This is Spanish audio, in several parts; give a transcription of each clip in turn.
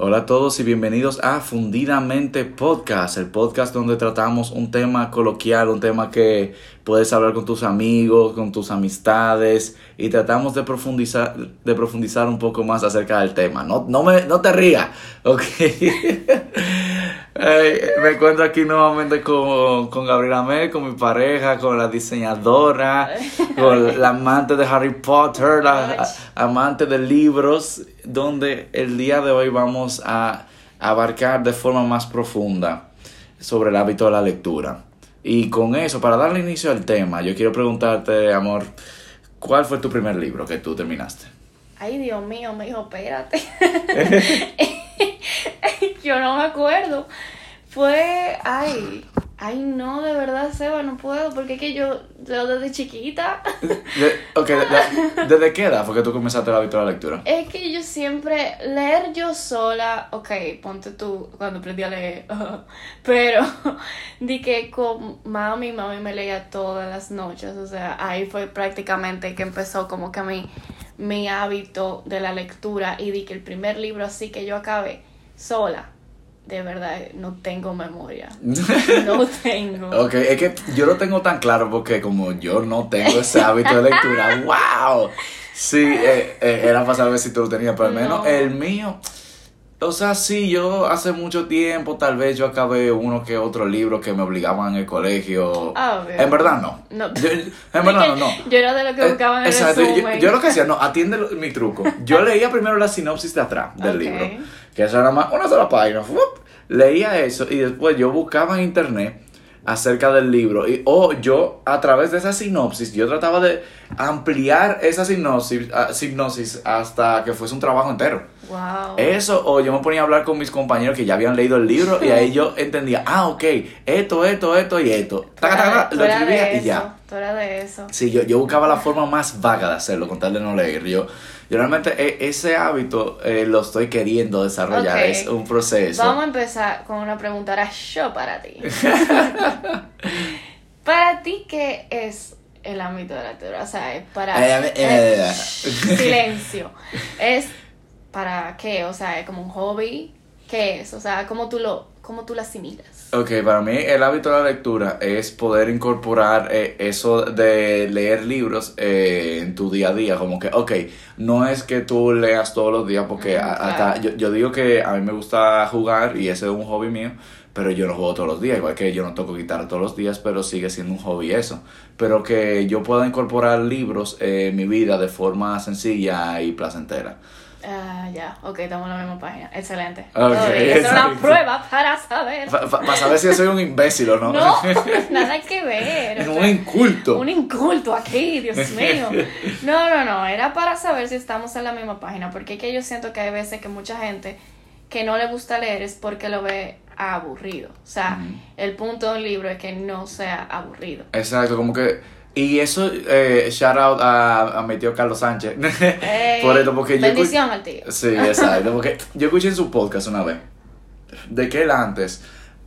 Hola a todos y bienvenidos a Fundidamente Podcast, el podcast donde tratamos un tema coloquial, un tema que puedes hablar con tus amigos, con tus amistades y tratamos de profundizar, de profundizar un poco más acerca del tema. No, no, me, no te rías, ¿ok? Me encuentro aquí nuevamente con, con Gabriela Mel, con mi pareja, con la diseñadora, con la amante de Harry Potter, la amante de libros, donde el día de hoy vamos a abarcar de forma más profunda sobre el hábito de la lectura. Y con eso, para darle inicio al tema, yo quiero preguntarte, amor, ¿cuál fue tu primer libro que tú terminaste? Ay, Dios mío, me dijo, espérate. yo no me acuerdo. Fue, ay, ay, no, de verdad, Seba, no puedo, porque es que yo leo desde chiquita. ok, ¿desde qué edad fue que tú comenzaste el hábito de la lectura? Es que yo siempre, leer yo sola, ok, ponte tú cuando aprendí a leer, pero di que con mami, mami me leía todas las noches, o sea, ahí fue prácticamente que empezó como que mi, mi hábito de la lectura y di que el primer libro así que yo acabé sola de verdad no tengo memoria. No tengo. ok, es que yo lo tengo tan claro porque como yo no tengo ese hábito de lectura, wow. Sí, eh, eh, era para saber si tú lo tenías, pero al menos el mío. O sea, sí, yo hace mucho tiempo tal vez yo acabé uno que otro libro que me obligaban en el colegio. Ah, en verdad no. no. en verdad no, no. Yo era de lo que eh, buscaban en Exacto, yo, yo, lo que hacía, no, atiende mi truco. Yo leía primero la sinopsis de atrás del libro que eso era más una sola página. Leía eso y después yo buscaba en internet acerca del libro y o yo a través de esa sinopsis yo trataba de ampliar esa sinopsis, uh, hasta que fuese un trabajo entero. Wow. Eso o yo me ponía a hablar con mis compañeros que ya habían leído el libro y ahí yo entendía, ah, ok, esto, esto, esto y esto. lo escribía y ya. de eso. Sí, yo, yo buscaba la forma más vaga de hacerlo, con tal de no leer. Yo yo realmente e, ese hábito eh, lo estoy queriendo desarrollar, es un proceso. Vamos a empezar con una pregunta ahora yo para ti. para ti, ¿qué es el ámbito de la lectura? O sea, es para... Eh, eh, silencio. ¿Es para qué? O sea, ¿es como un hobby? ¿Qué es? O sea, ¿cómo tú lo, cómo tú lo asimilas? Ok, para mí el hábito de la lectura es poder incorporar eh, eso de leer libros eh, en tu día a día. Como que, ok, no es que tú leas todos los días, porque hasta yo, yo, digo que a mí me gusta jugar y ese es un hobby mío, pero yo no juego todos los días. Igual que yo no toco guitarra todos los días, pero sigue siendo un hobby eso. Pero que yo pueda incorporar libros en mi vida de forma sencilla y placentera. Ah, ya, ok, estamos en la misma página. Excelente. Okay, es una prueba para saber. para saber si soy un imbécil o no. No, nada que ver. un inculto. Un inculto aquí, Dios mío. No, no, no, era para saber si estamos en la misma página, porque es que yo siento que hay veces que mucha gente que no le gusta leer es porque lo ve aburrido. O sea, el punto de un libro es que no sea aburrido. Exacto, como que y eso, eh, shout out a, a mi tío Carlos Sánchez. Por esto, porque bendición al tío. Sí, exacto. Porque yo escuché en su podcast una vez de que él antes,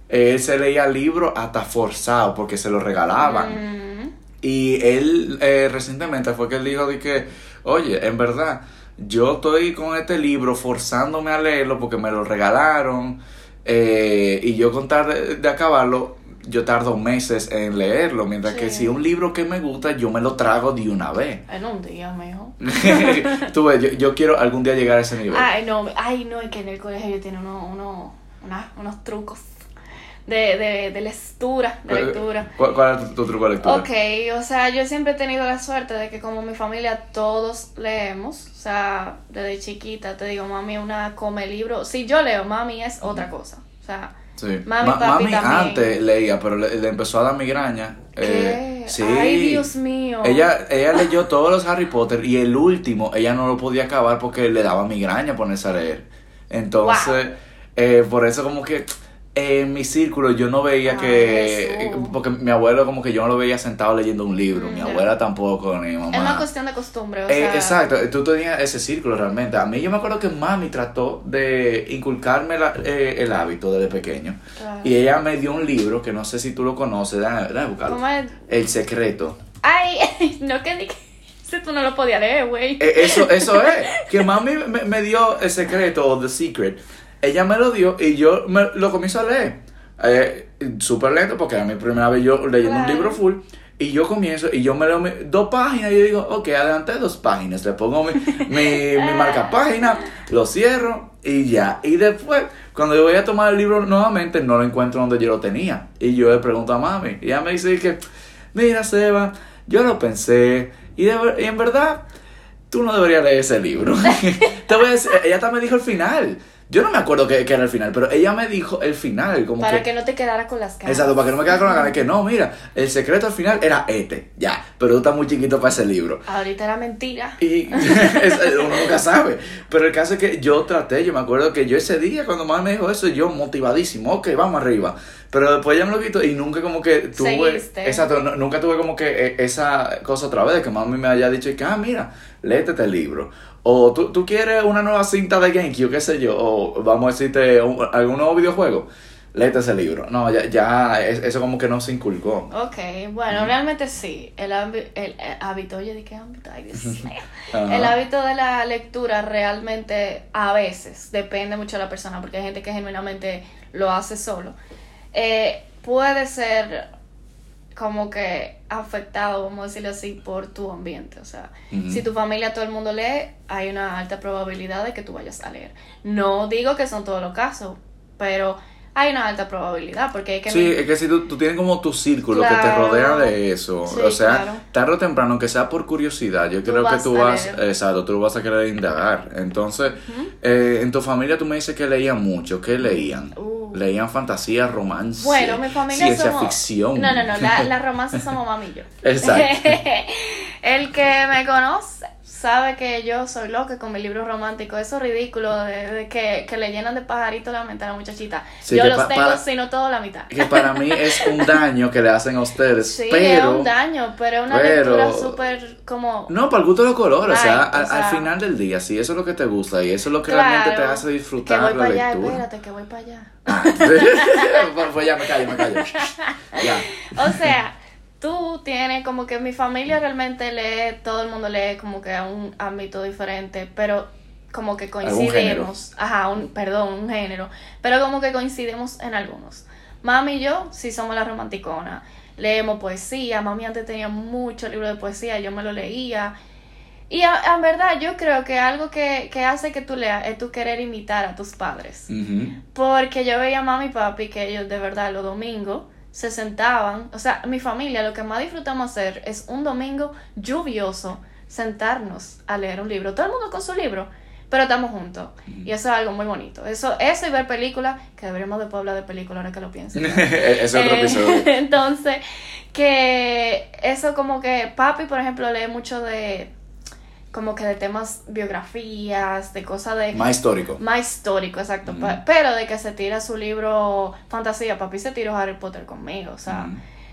él se leía libros hasta forzado porque se lo regalaban. Mm. Y él eh, recientemente fue que él dijo de que, oye, en verdad, yo estoy con este libro forzándome a leerlo porque me lo regalaron. Eh, y yo contar de acabarlo, yo tardo meses en leerlo, mientras que si un libro que me gusta, yo me lo trago de una vez. En un día, mejor. Tú ves, yo, quiero algún día llegar a ese nivel. Ay, no, ay, no, es que en el colegio tiene uno, uno, unos trucos de, de, de lectura, de lectura. ¿Cuál, es tu, truco de lectura? Ok, o sea, yo siempre he tenido la suerte de que como mi familia todos leemos, o sea, desde chiquita te digo, mami una come libro, si yo leo, mami es otra cosa, o sea Sí. Mami, antes leía, pero le, empezó a dar migraña. Eh, sí. Ay, Dios mío. Ella, ella leyó todos los Harry Potter y el último ella no lo podía acabar porque le daba migraña ponerse a leer. Entonces, eh, por eso como que en mi círculo yo no veía que porque mi abuelo como que yo no lo veía sentado leyendo un libro mi mm, abuela tampoco ni mi mamá es una cuestión de costumbre o eh, exacto tú tenías ese círculo realmente. A mí yo me acuerdo que mami trató de inculcarme eh, el hábito desde pequeño. Y ella me dio un libro que no sé si tú lo conoces déjame, buscarlo. El secreto. ay no que ni tú no lo podías leer güey. Eh, eso eso es. Que mami me, me dio el secreto o the secret ella me lo dio y yo me, lo comienzo a leer. Eh, Súper lento porque era mi primera vez yo leyendo un libro full. Y yo comienzo y yo me leo dos páginas y yo digo, ok, adelante dos páginas. Le pongo mi, mi, mi marca página, lo cierro y ya. Y después, cuando yo voy a tomar el libro nuevamente, no lo encuentro donde yo lo tenía. Y yo le pregunto a mami. Y ella me dice que, mira, Seba, yo lo pensé. Y, de y en verdad, tú no deberías leer ese libro. Te voy a decir, ella también me dijo el final. Yo no me acuerdo qué, qué era el final, pero ella me dijo el final. Como Para que, que no te quedara con las ganas. Exacto, para que no me quede con la gana que no, mira, el secreto al final era este, ya, pero tú estás muy chiquito para ese libro. Ahorita era mentira. Y uno nunca sabe. Pero el caso es que yo traté, yo me acuerdo que yo ese día cuando mamá me dijo eso, yo motivadísimo, ok, vamos arriba. Pero después ya me lo quito y nunca como que tuve... Seguiste. Exacto, no- nunca tuve como que eh, esa cosa otra vez, de que mami me haya dicho que, ah, mira, léete este libro. O ¿tú, tú quieres una nueva cinta de GameCube, qué sé yo, o vamos a decirte un- algún nuevo videojuego, léete ese libro. No, ya, ya es- eso como que no se inculcó. Ok, bueno, realmente sí. El, el, hábito, oye, ¿de qué hábito? Ay, Dios mío. El hábito de la lectura realmente a veces depende mucho de la persona, porque hay gente que genuinamente lo hace solo. Eh, puede ser como que afectado, vamos a decirlo así, por tu ambiente. O sea, si tu familia todo el mundo lee, hay una alta probabilidad de que tú vayas a leer. No digo que son todos los casos, pero hay una alta probabilidad, porque hay que Sí, es que si tú, tú tienes como tu círculo que te rodea de eso, Sí, o sea, claro. tarde o temprano, que sea por curiosidad, yo Tú creo que tú vas, exacto, tú vas a querer indagar. Entonces, eh, en tu familia tú me dices que leían mucho, ¿qué leían? Uh. Leían fantasía, romance, Bueno, mi familia ciencia somos... ficción. No, no, no, la, la romance somos mami y yo. Exacto. El que me conoce sabe que yo soy loca con mi libro romántico. Eso es ridículo de, de que, que le llenan de pajaritos la mente a la muchachita. Sí, yo que los tengo, sino todo la mitad. Que para mí es un daño que le hacen a ustedes, Sí, pero... es un daño, pero es una pero- lectura súper como... No, para el gusto de los colores, o sea, o al, al final del día, si eso es lo que te gusta y eso es lo que Claro, realmente te hace Que disfrutar voy la para allá, lectura. espérate, que voy para allá. Ah, pues ya me callo, me callo. Ya. O sea, tú tienes como que mi familia realmente lee, todo el mundo lee como que a un ámbito diferente, pero como que coincidimos. Ajá, un, perdón, un género. Pero como que coincidimos en algunos. Mami y yo sí somos la romanticona. Leemos poesía. Mami antes tenía muchos libros de poesía, yo me lo leía. Y en verdad yo creo que algo que, que hace que tú leas es tu querer imitar a tus padres. Porque yo veía a mami y papi que ellos de verdad los domingos se sentaban, o sea, mi familia lo que más disfrutamos hacer es un domingo lluvioso sentarnos a leer un libro, todo el mundo con su libro, pero estamos juntos y eso es algo muy bonito. Eso eso y ver películas, que deberíamos después hablar de películas ahora que lo pienso. Es otro Eh, episodio. Entonces, que eso como que papi, por ejemplo, lee mucho de como que de temas biografías, de cosas de Más histórico. más histórico, exacto. Pero de que se tira su libro fantasía, papi se tiró Harry Potter conmigo, o sea,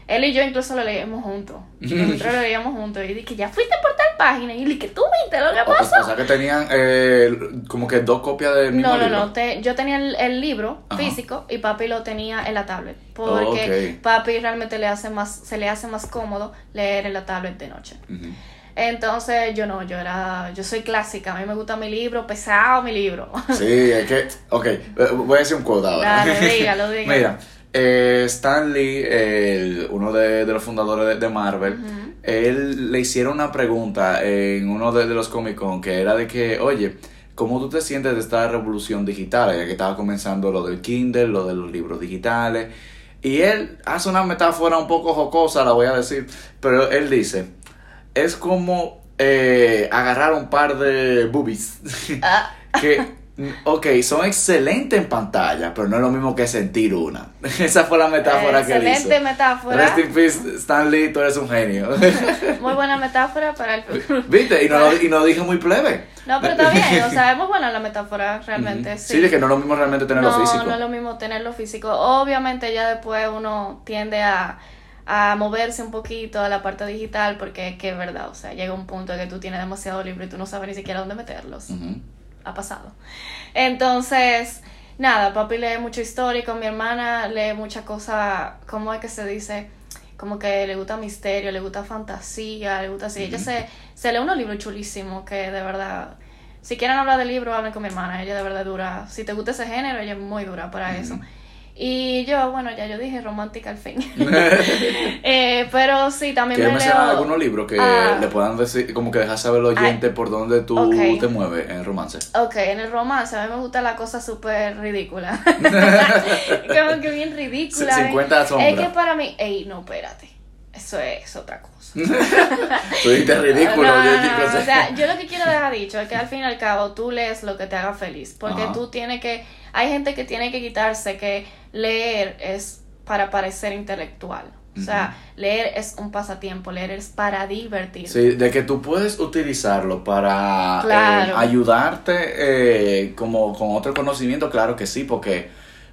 él y yo incluso lo leíamos juntos. Nosotros lo leíamos juntos y dije, ya fuiste por tal página y dije, tú viste lo que o- pasó. o sea que tenían eh, como que dos copias del mismo No, no, libro. no. te- yo tenía el, el libro Ajá. físico y papi lo tenía en la tablet. Porque papi realmente le hace más, se le hace más cómodo leer en la tablet de noche. Ujú. Entonces yo no, yo era, yo soy clásica, a mí me gusta mi libro, pesado mi libro. Sí, es que, ok, eh, voy a decir un quote ahora. Dale, dígalo, dígalo. Mira, eh, Stan Lee, uno de, de los fundadores de, de Marvel, él le hicieron una pregunta en uno de, de los Comic Con que era de que, oye, ¿cómo tú te sientes de esta revolución digital? Ya que estaba comenzando lo del Kindle, lo de los libros digitales. Y él hace una metáfora un poco jocosa, la voy a decir, pero él dice, es como eh, agarrar un par de boobies. Ah, que, ok, son excelentes en pantalla, pero no es lo mismo que sentir una. Esa fue la metáfora que hizo. excelente metáfora. Rest in peace, Stan Lee, tú eres un genio. Muy buena metáfora para el ¿Viste? Y no, lo, y no dije muy plebe. No, pero está bien, o sea, es muy buena la metáfora realmente. Sí, Sí, de que no es lo mismo realmente tenerlo no, físico. no es lo mismo tenerlo físico. Obviamente ya después uno tiende a, a moverse un poquito a la parte digital porque es que es verdad, o sea, llega un punto en que tú tienes demasiado libro y tú no sabes ni siquiera dónde meterlos. Ha pasado. Entonces, nada, papi lee mucho histórico, mi hermana lee mucha cosa, ¿cómo es que se dice? Como que le gusta misterio, le gusta fantasía, le gusta así. Ella se, se lee unos libros chulísimos que de verdad Si quieren hablar del libro, hablen con mi hermana. Ella de verdad dura. Si te gusta ese género, ella es muy dura para eso. Y yo, bueno, ya yo dije romántica al fin. eh, pero sí, también ¿Quieres me mencionar leo... algunos libros que Ah. le puedan decir, como que dejar saber al oyente por dónde tú te mueves en romance? Ok, en el romance a mí me gusta la cosa súper ridícula. Como que bien ridícula. C- 50 sombras. Es que para mí, ey, no, espérate. Eso es otra cosa. Tú dijiste ridículo. No, yo- no, yo- no, O sea, yo lo que quiero dejar dicho es que al fin y al cabo tú lees lo que te haga feliz. Porque Ajá. tú tienes que. Hay gente que tiene que quitarse que leer es para parecer intelectual. O sea, leer es un pasatiempo, leer es para divertir. Sí, de que tú puedes utilizarlo para Claro. eh, ayudarte eh, como con otro conocimiento, claro que sí, porque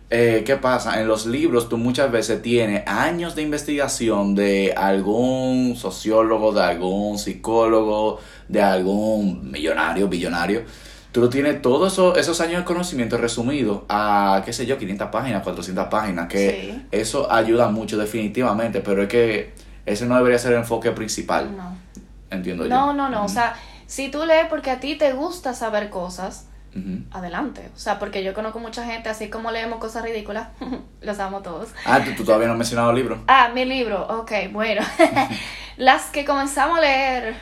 eh, ¿qué pasa? En los libros tú muchas veces tienes años de investigación de algún sociólogo, de algún psicólogo, de algún millonario, billonario. Tú lo tienes todos esos, esos años de conocimiento resumidos a, qué sé yo, 500 páginas, 400 páginas, que Sí. eso ayuda mucho definitivamente, pero es que ese no debería ser el enfoque principal. No. Entiendo yo. No, no, no. O sea, si tú lees porque a ti te gusta saber cosas, Adelante. O sea, porque yo conozco mucha gente, así como leemos cosas ridículas, los amo todos. Ah, tú, tú todavía no has mencionado el libro. Ah, mi libro, ok, bueno. Las que comenzamos a leer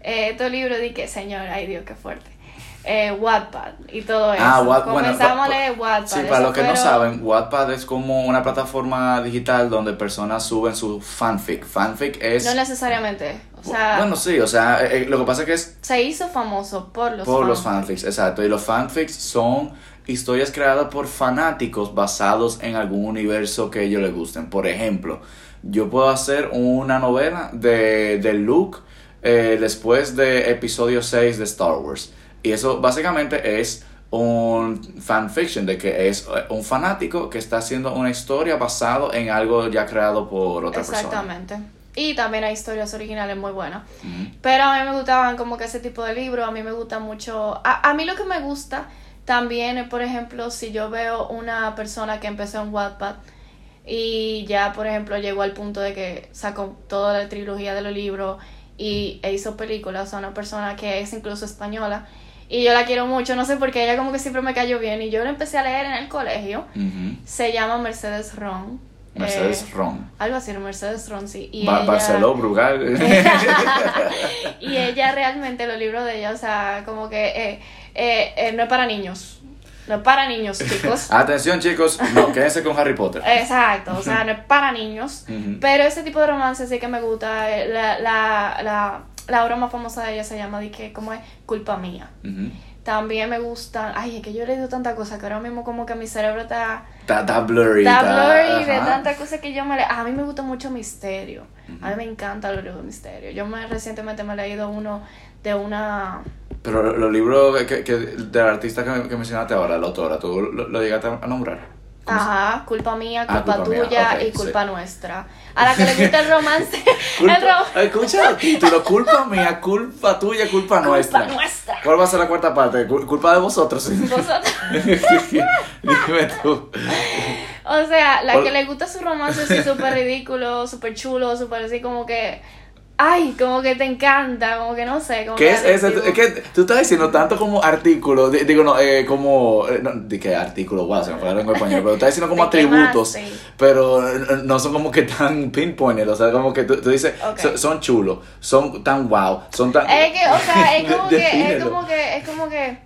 eh, estos libros, di que, señor, ay Dios, qué fuerte. Eh, Wattpad y todo eso. Ah, bueno, Comenzamos a leer Wattpad. Sí, para los que no saben, Wattpad es como una plataforma digital donde personas suben su fanfic. Fanfic es... No necesariamente. O sea, bueno, sí, o sea, eh, eh, lo que pasa es que es se hizo famoso por los por los fanfics. fanfics, exacto. Y los fanfics son historias creadas por fanáticos basados en algún universo que ellos les gusten. Por ejemplo, yo puedo hacer una novela de, de Luke eh, después de episodio 6 de Star Wars. Y eso básicamente es un fanfiction de que es eh, un fanático que está haciendo una historia basado en algo ya creado por otra persona. Exactamente. Y también hay historias originales muy buenas. Pero a mí me gustaban como que ese tipo de libros, a mí me gusta mucho, a, a mí lo que me gusta también es, por ejemplo, si yo veo una persona que empezó en Wattpad y ya, por ejemplo, llegó al punto de que sacó toda la trilogía de los libros y e hizo películas, o sea, una persona que es incluso española y yo la quiero mucho, no sé por qué, ella como que siempre me cayó bien y yo la empecé a leer en el colegio, se llama Mercedes Ron. Mercedes Eh, Ron. Algo así, Mercedes Ron, sí. Y Ba- ella- Barceló, Brugal. y ella realmente, los libros de ella, o sea, como que eh, eh, no es para niños. No es para niños, chicos. Atención chicos, no, quédense con Harry Potter. Exacto, o sea, no es para niños. Pero ese tipo de romance sí que me gusta. La, la, la, la obra más famosa de ella se llama, de que, ¿cómo es? Culpa mía. Ujú. También me gustan, ay, es que yo he leído tanta cosa que ahora mismo como que mi cerebro está, Está, blurry. está blurry de ajá. tantas cosas que yo me le... A mí me gusta mucho misterio. A mí me encanta los libros de misterio. Yo me recientemente me he leído uno de una... Pero los libros que, que, del artista que, que mencionaste ahora, la autora, ¿tú lo, lo llegaste a nombrar? ¿Cómo se- Ajá, culpa mía, Ah, culpa, tuya y culpa nuestra. A la que le gusta el romance, Culpa, el ro- escucha el título, culpa mía, culpa tuya, culpa nuestra. culpa nuestra. ¿Cuál va a ser la cuarta parte? Cul- Culpa de vosotros. Vosotros. Dime tú. O sea, la que le gusta su romance así súper ridículo, súper chulo, súper así como que... Ay, como que te encanta, como que no sé. Como ¿Qué que es adictivo. Es que tú estás diciendo tanto como artículo, di- digo, no, eh, como, eh, no, di que artículo, wow, se me fue la lengua español, pero estás diciendo como atributos, pero eh, no son como que tan pinpointed, o sea, como que tú, tú dices, son, son chulos, son tan wow, son tan... Es que, o sea, es como que, es como que, es como que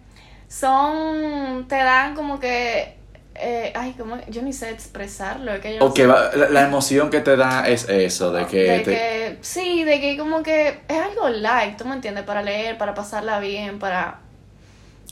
son, te dan como que, eh, ay, como, yo ni sé expresarlo, es que yo no O que sé. va- la, la emoción que te da es eso, de que... de te- que, sí, de que como que es algo light, tú me entiendes, para leer, para pasarla bien, para...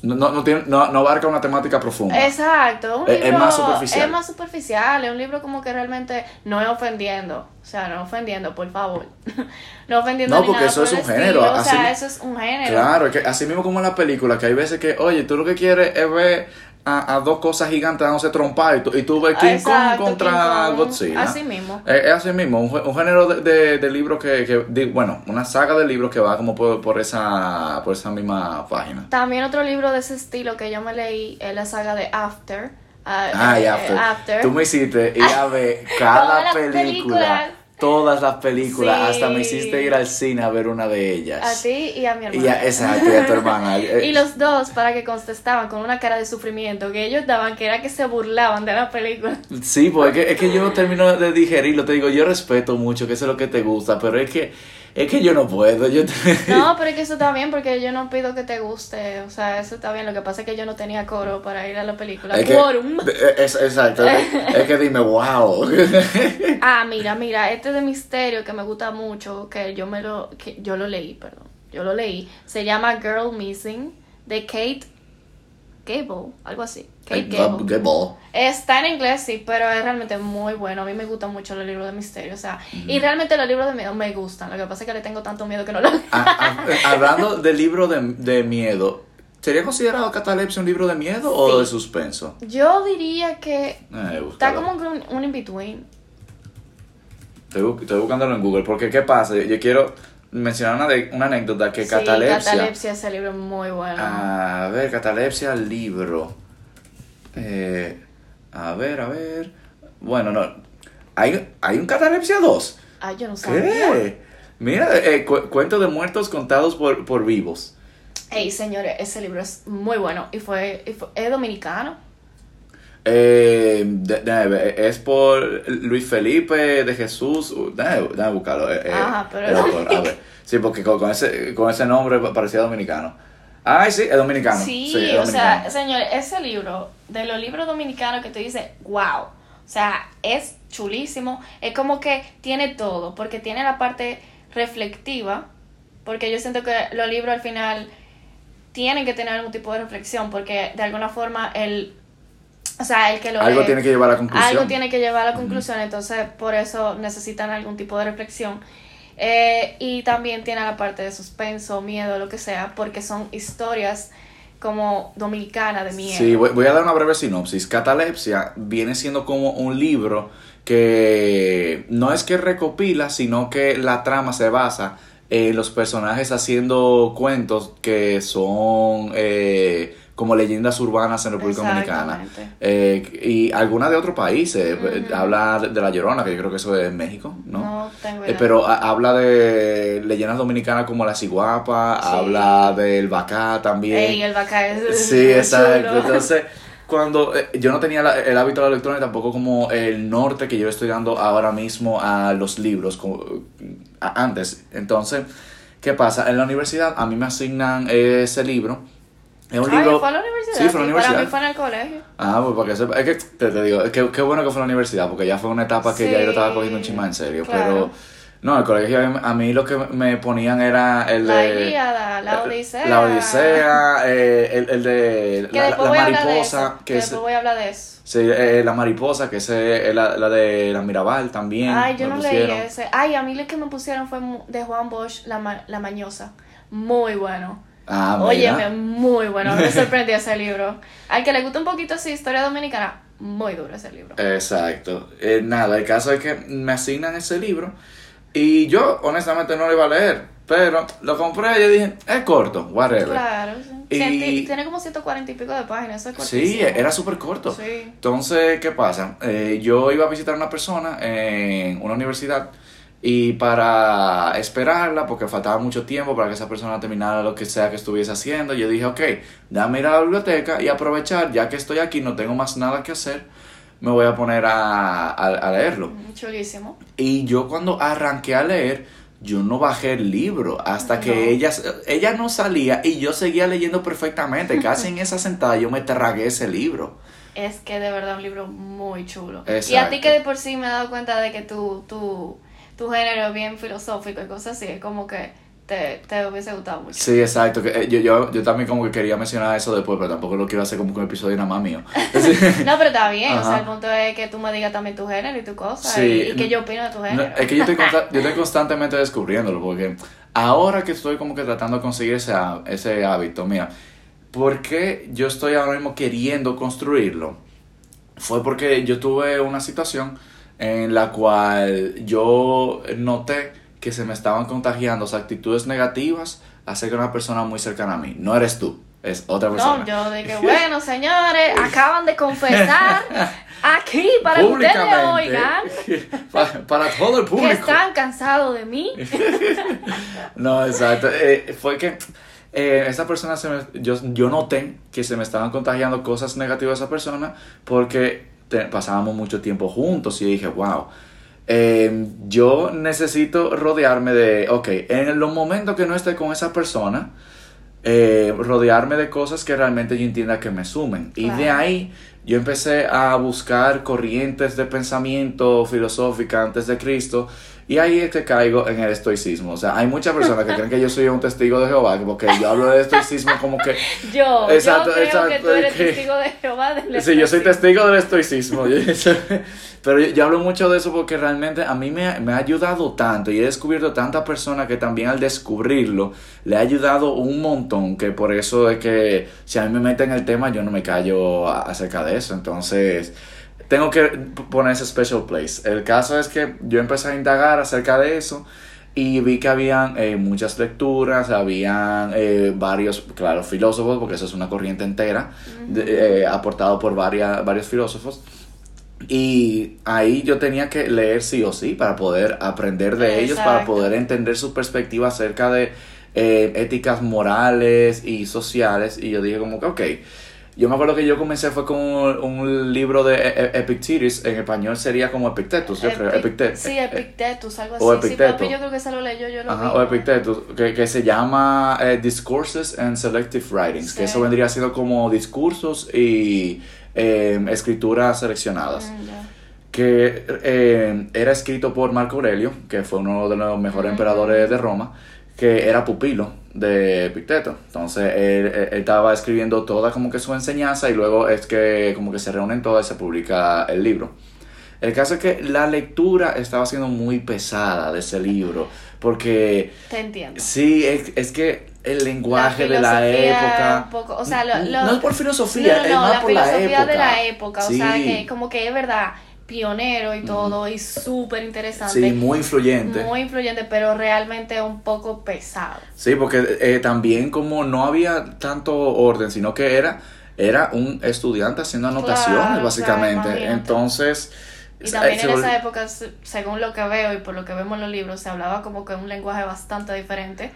no, no, no, tiene- no, no abarca una temática profunda. Exacto, un Es- es libro más superficial. Es más superficial, es un libro como que realmente no es ofendiendo, o sea, no ofendiendo, por favor. no ofendiendo No, ni porque nada eso por es un género, O sea, eso es un género. Claro, es que así mismo como en la película, que hay veces que, oye, tú lo que quieres es ver a, a dos cosas gigantes dándose trompar y tú, y tú ves King Exacto, Kong contra King Kong. Godzilla. Así mismo. Es, es así mismo, un, un género de, de, de libros que, que di- bueno, una saga de libros que va como por, por esa por esa misma página. También otro libro de ese estilo que yo me leí es la saga de After. Ah, Ay, eh, after. After. Tú me hiciste ir a ver cada película. Todas las películas, Sí. hasta me hiciste ir al cine a ver una de ellas. A ti y a mi Y hermana. a, exacto, y a tu hermana. Eh, Y los dos, para que contestaban con una cara de sufrimiento, que ellos daban, que era que se burlaban de la película. Sí, porque es que, es que yo no termino de digerirlo, te digo, yo respeto mucho que eso es lo que te gusta, pero es que, es que yo no puedo, yo te- No, pero es que eso está bien, porque yo no pido que te guste, o sea, eso está bien. Lo que pasa es que yo no tenía coro para ir a la película. Es que- de- es, exacto, es que dime, wow. Ah, mira, mira, este de misterio que me gusta mucho, que yo me lo, que yo lo leí, perdón, yo lo leí, se llama Girl Missing, de Kate Gable, algo así. Kate Gable. Ball. Está en inglés, sí, pero es realmente muy bueno. A mí me gustan mucho los libros de misterio, o sea, y Mm. realmente los libros de miedo me gustan. Lo que pasa es que le tengo tanto miedo que no los leo. Ah, ah, hablando del libro de, de miedo, ¿sería considerado Catalepsia un libro de miedo o de suspenso? Yo diría que Eh, está como un, un in-between. Estoy, bu- estoy buscándolo en Google, porque ¿qué pasa? Yo, yo quiero mencionar una, anécdota que Sí, catalepsia... Catalepsia, ese libro es muy bueno. A ver, catalepsia, libro. Eh, a ver, a ver. Bueno, no. ¿Hay, hay un catalepsia 2? Ay, yo no sabía. ¿Qué? Mira, eh, cu- cuento de muertos contados por, por vivos. Ey, señores, ese libro es muy bueno y fue, y fue- es dominicano. Eh, de- de- es por Luis Felipe de Jesús. uh, Déjame, buscarlo. eh, eh, Ajá, pero- el autor, a ver. Sí, porque con, con ese, con ese nombre parecía dominicano. Ay, sí, es dominicano. Sí, es o sea, señores, ese libro, de los libros dominicanos que tú dices, wow, o sea, es chulísimo, es como que tiene todo, porque tiene la parte reflectiva, porque yo siento que los libros al final tienen que tener algún tipo de reflexión, porque de alguna forma el, o sea, el que lo Algo lee- tiene que llevar a la conclusión. algo tiene que llevar a la conclusión, entonces por eso necesitan algún tipo de reflexión. Eh, y también tiene la parte de suspenso, miedo, lo que sea, porque son historias como dominicanas de miedo. Sí, voy, voy a dar una breve sinopsis. Catalepsia viene siendo como un libro que no es que recopila, sino que la trama se basa en los personajes haciendo cuentos que son eh, como leyendas urbanas en República Dominicana. Eh, y algunas de otros países. eh, Ujú. Habla de, de La Llorona, que yo creo que eso es México, ¿no? No tengo Eh, idea. pero ha- habla de leyendas dominicanas como La Ciguapa, Sí. habla del Bacá también. Ey, el vaca es Sí, exacto. Entonces, cuando eh, yo no tenía la- el hábito de la lectura, ni tampoco como el norte que yo estoy dando ahora mismo a los libros como, a- antes. Entonces, ¿qué pasa? En la universidad a mí me asignan ese libro. Es un Ay, libro. fue a la universidad. Sí, fue a la Para universidad. mí fue en el colegio. Ah, pues para que sepa. Es que te, te digo, es que qué bueno que fue a la universidad, porque ya fue una etapa que ya yo estaba cogiendo un chisma en serio. claro. Pero, no, el colegio a mí- lo que me ponían era el La de. Ilíada, la Odisea. La Odisea, eh, el, el de Que la, la de mariposa, eso. que Que es, después voy a hablar de eso. sí, eh, la mariposa, que es eh, la, la de la Mirabal también. Ay, yo no pusieron. leí ese. Ay, a mí lo que me pusieron fue de Juan Bosch, La, Ma- la Mañosa. Muy bueno. Ah. Óyeme, muy bueno. Me sorprendió ese libro. Al que le gusta un poquito esa historia dominicana, muy duro ese libro. Exacto. Eh, nada, el caso es que me asignan ese libro y yo honestamente no lo iba a leer, pero lo compré y yo dije, es corto, whatever. Claro, sí. Y- Cienti- Tiene como 140 y pico de páginas, eso es Sí, era súper corto. Sí. Entonces, ¿qué pasa? Eh, yo iba a visitar a una persona en una universidad y para esperarla, porque faltaba mucho tiempo para que esa persona terminara lo que sea que estuviese haciendo, yo dije, ok, dame ir a la biblioteca y aprovechar, ya que estoy aquí, no tengo más nada que hacer, me voy a poner a, a- a leerlo. Chulísimo. Y yo cuando arranqué a leer, yo no bajé el libro hasta No. que ella, ella no salía y yo seguía leyendo perfectamente. Casi en esa sentada yo me tragué ese libro. Es que de verdad un libro muy chulo. Y a ti que de por sí me he dado cuenta de que tu, tu, tu género bien filosófico y cosas así, es como que te, te hubiese gustado mucho. Sí, exacto. que, eh, yo, yo, yo también como que quería mencionar eso después, pero tampoco lo quiero hacer como que un episodio nada más mío. No, pero está bien, o sea, el punto es que tú me digas también tu género y tu cosa Sí. y, y que yo opino de tu No, género. es que yo estoy, yo estoy constantemente descubriéndolo, porque ahora que estoy como que tratando de conseguir ese, ese hábito, mira, ¿por qué yo estoy ahora mismo queriendo construirlo? Fue porque yo tuve una situación en la cual yo noté que se me estaban contagiando o sea, actitudes negativas acerca de una persona muy cercana a mí. No eres tú, es otra persona. No, yo dije, bueno, señores, acaban de confesar aquí para que ustedes oigan. para, para, todo el público. Que están cansados de mí. no, exacto. Eh, fue que eh, esa persona, se me, yo, yo noté que se me estaban contagiando cosas negativas a esa persona porque pasábamos mucho tiempo juntos y dije, wow. Eh, yo necesito rodearme de, ok, en los momentos que no esté con esa persona, eh, rodearme de cosas que realmente yo entienda que me sumen. Y de ahí yo empecé a buscar corrientes de pensamiento filosófica antes de Cristo. Y ahí es que caigo en el estoicismo. O sea, hay muchas personas que creen que yo soy un testigo de Jehová, porque yo hablo de estoicismo como que... Yo, exacto, yo creo exacto, que tú eres testigo de Jehová del Sí, yo soy testigo del estoicismo. Pero yo, hablo mucho de eso porque realmente a mí me, ha ayudado tanto y he descubierto tanta persona que también al descubrirlo le ha ayudado un montón, que por eso es que si a mí me meten el tema yo no me callo acerca de eso. Entonces tengo que poner ese special place. El caso es que yo empecé a indagar acerca de eso y vi que habían eh, muchas lecturas, habían eh, varios, claro, filósofos, porque eso es una corriente entera, eh, aportado por varias, varios filósofos. Y ahí yo tenía que leer sí o sí para poder aprender de ellos, para poder entender su perspectiva acerca de eh, éticas morales y sociales. Y yo dije como que, ok, yo me acuerdo que yo comencé fue con un, libro de e-, Epictetus, en español sería como Epictetus, yo creo. Epictetus. Sí, Epictetus, algo así. O Epictetus. Sí, yo creo que se lo leyó, yo lo Ajá, O Epictetus, que, que se llama eh, Discourses and Selective Writings, que eso vendría siendo como discursos y Em, escrituras seleccionadas. Mm, que eh, era escrito por Marco Aurelio, que fue uno de los mejores emperadores de Roma, que era pupilo de Epicteto. Entonces él, estaba escribiendo toda como que su enseñanza y luego es que como que se reúnen todas y se publica el libro. El caso es que la lectura estaba siendo muy pesada de ese libro, porque... Te entiendo. Sí, es, es que el lenguaje de la época. o sea, no es por filosofía, es más por la época. filosofía de la época, o sea, que como que es verdad, pionero y todo, y súper interesante. Sí, muy influyente. Muy influyente, pero realmente un poco pesado. Sí, porque eh, también como no había tanto orden, sino que era, era un estudiante haciendo anotaciones, básicamente. Entonces... Y también en esa época, según lo que veo y por lo que vemos en los libros, se hablaba como que un lenguaje bastante diferente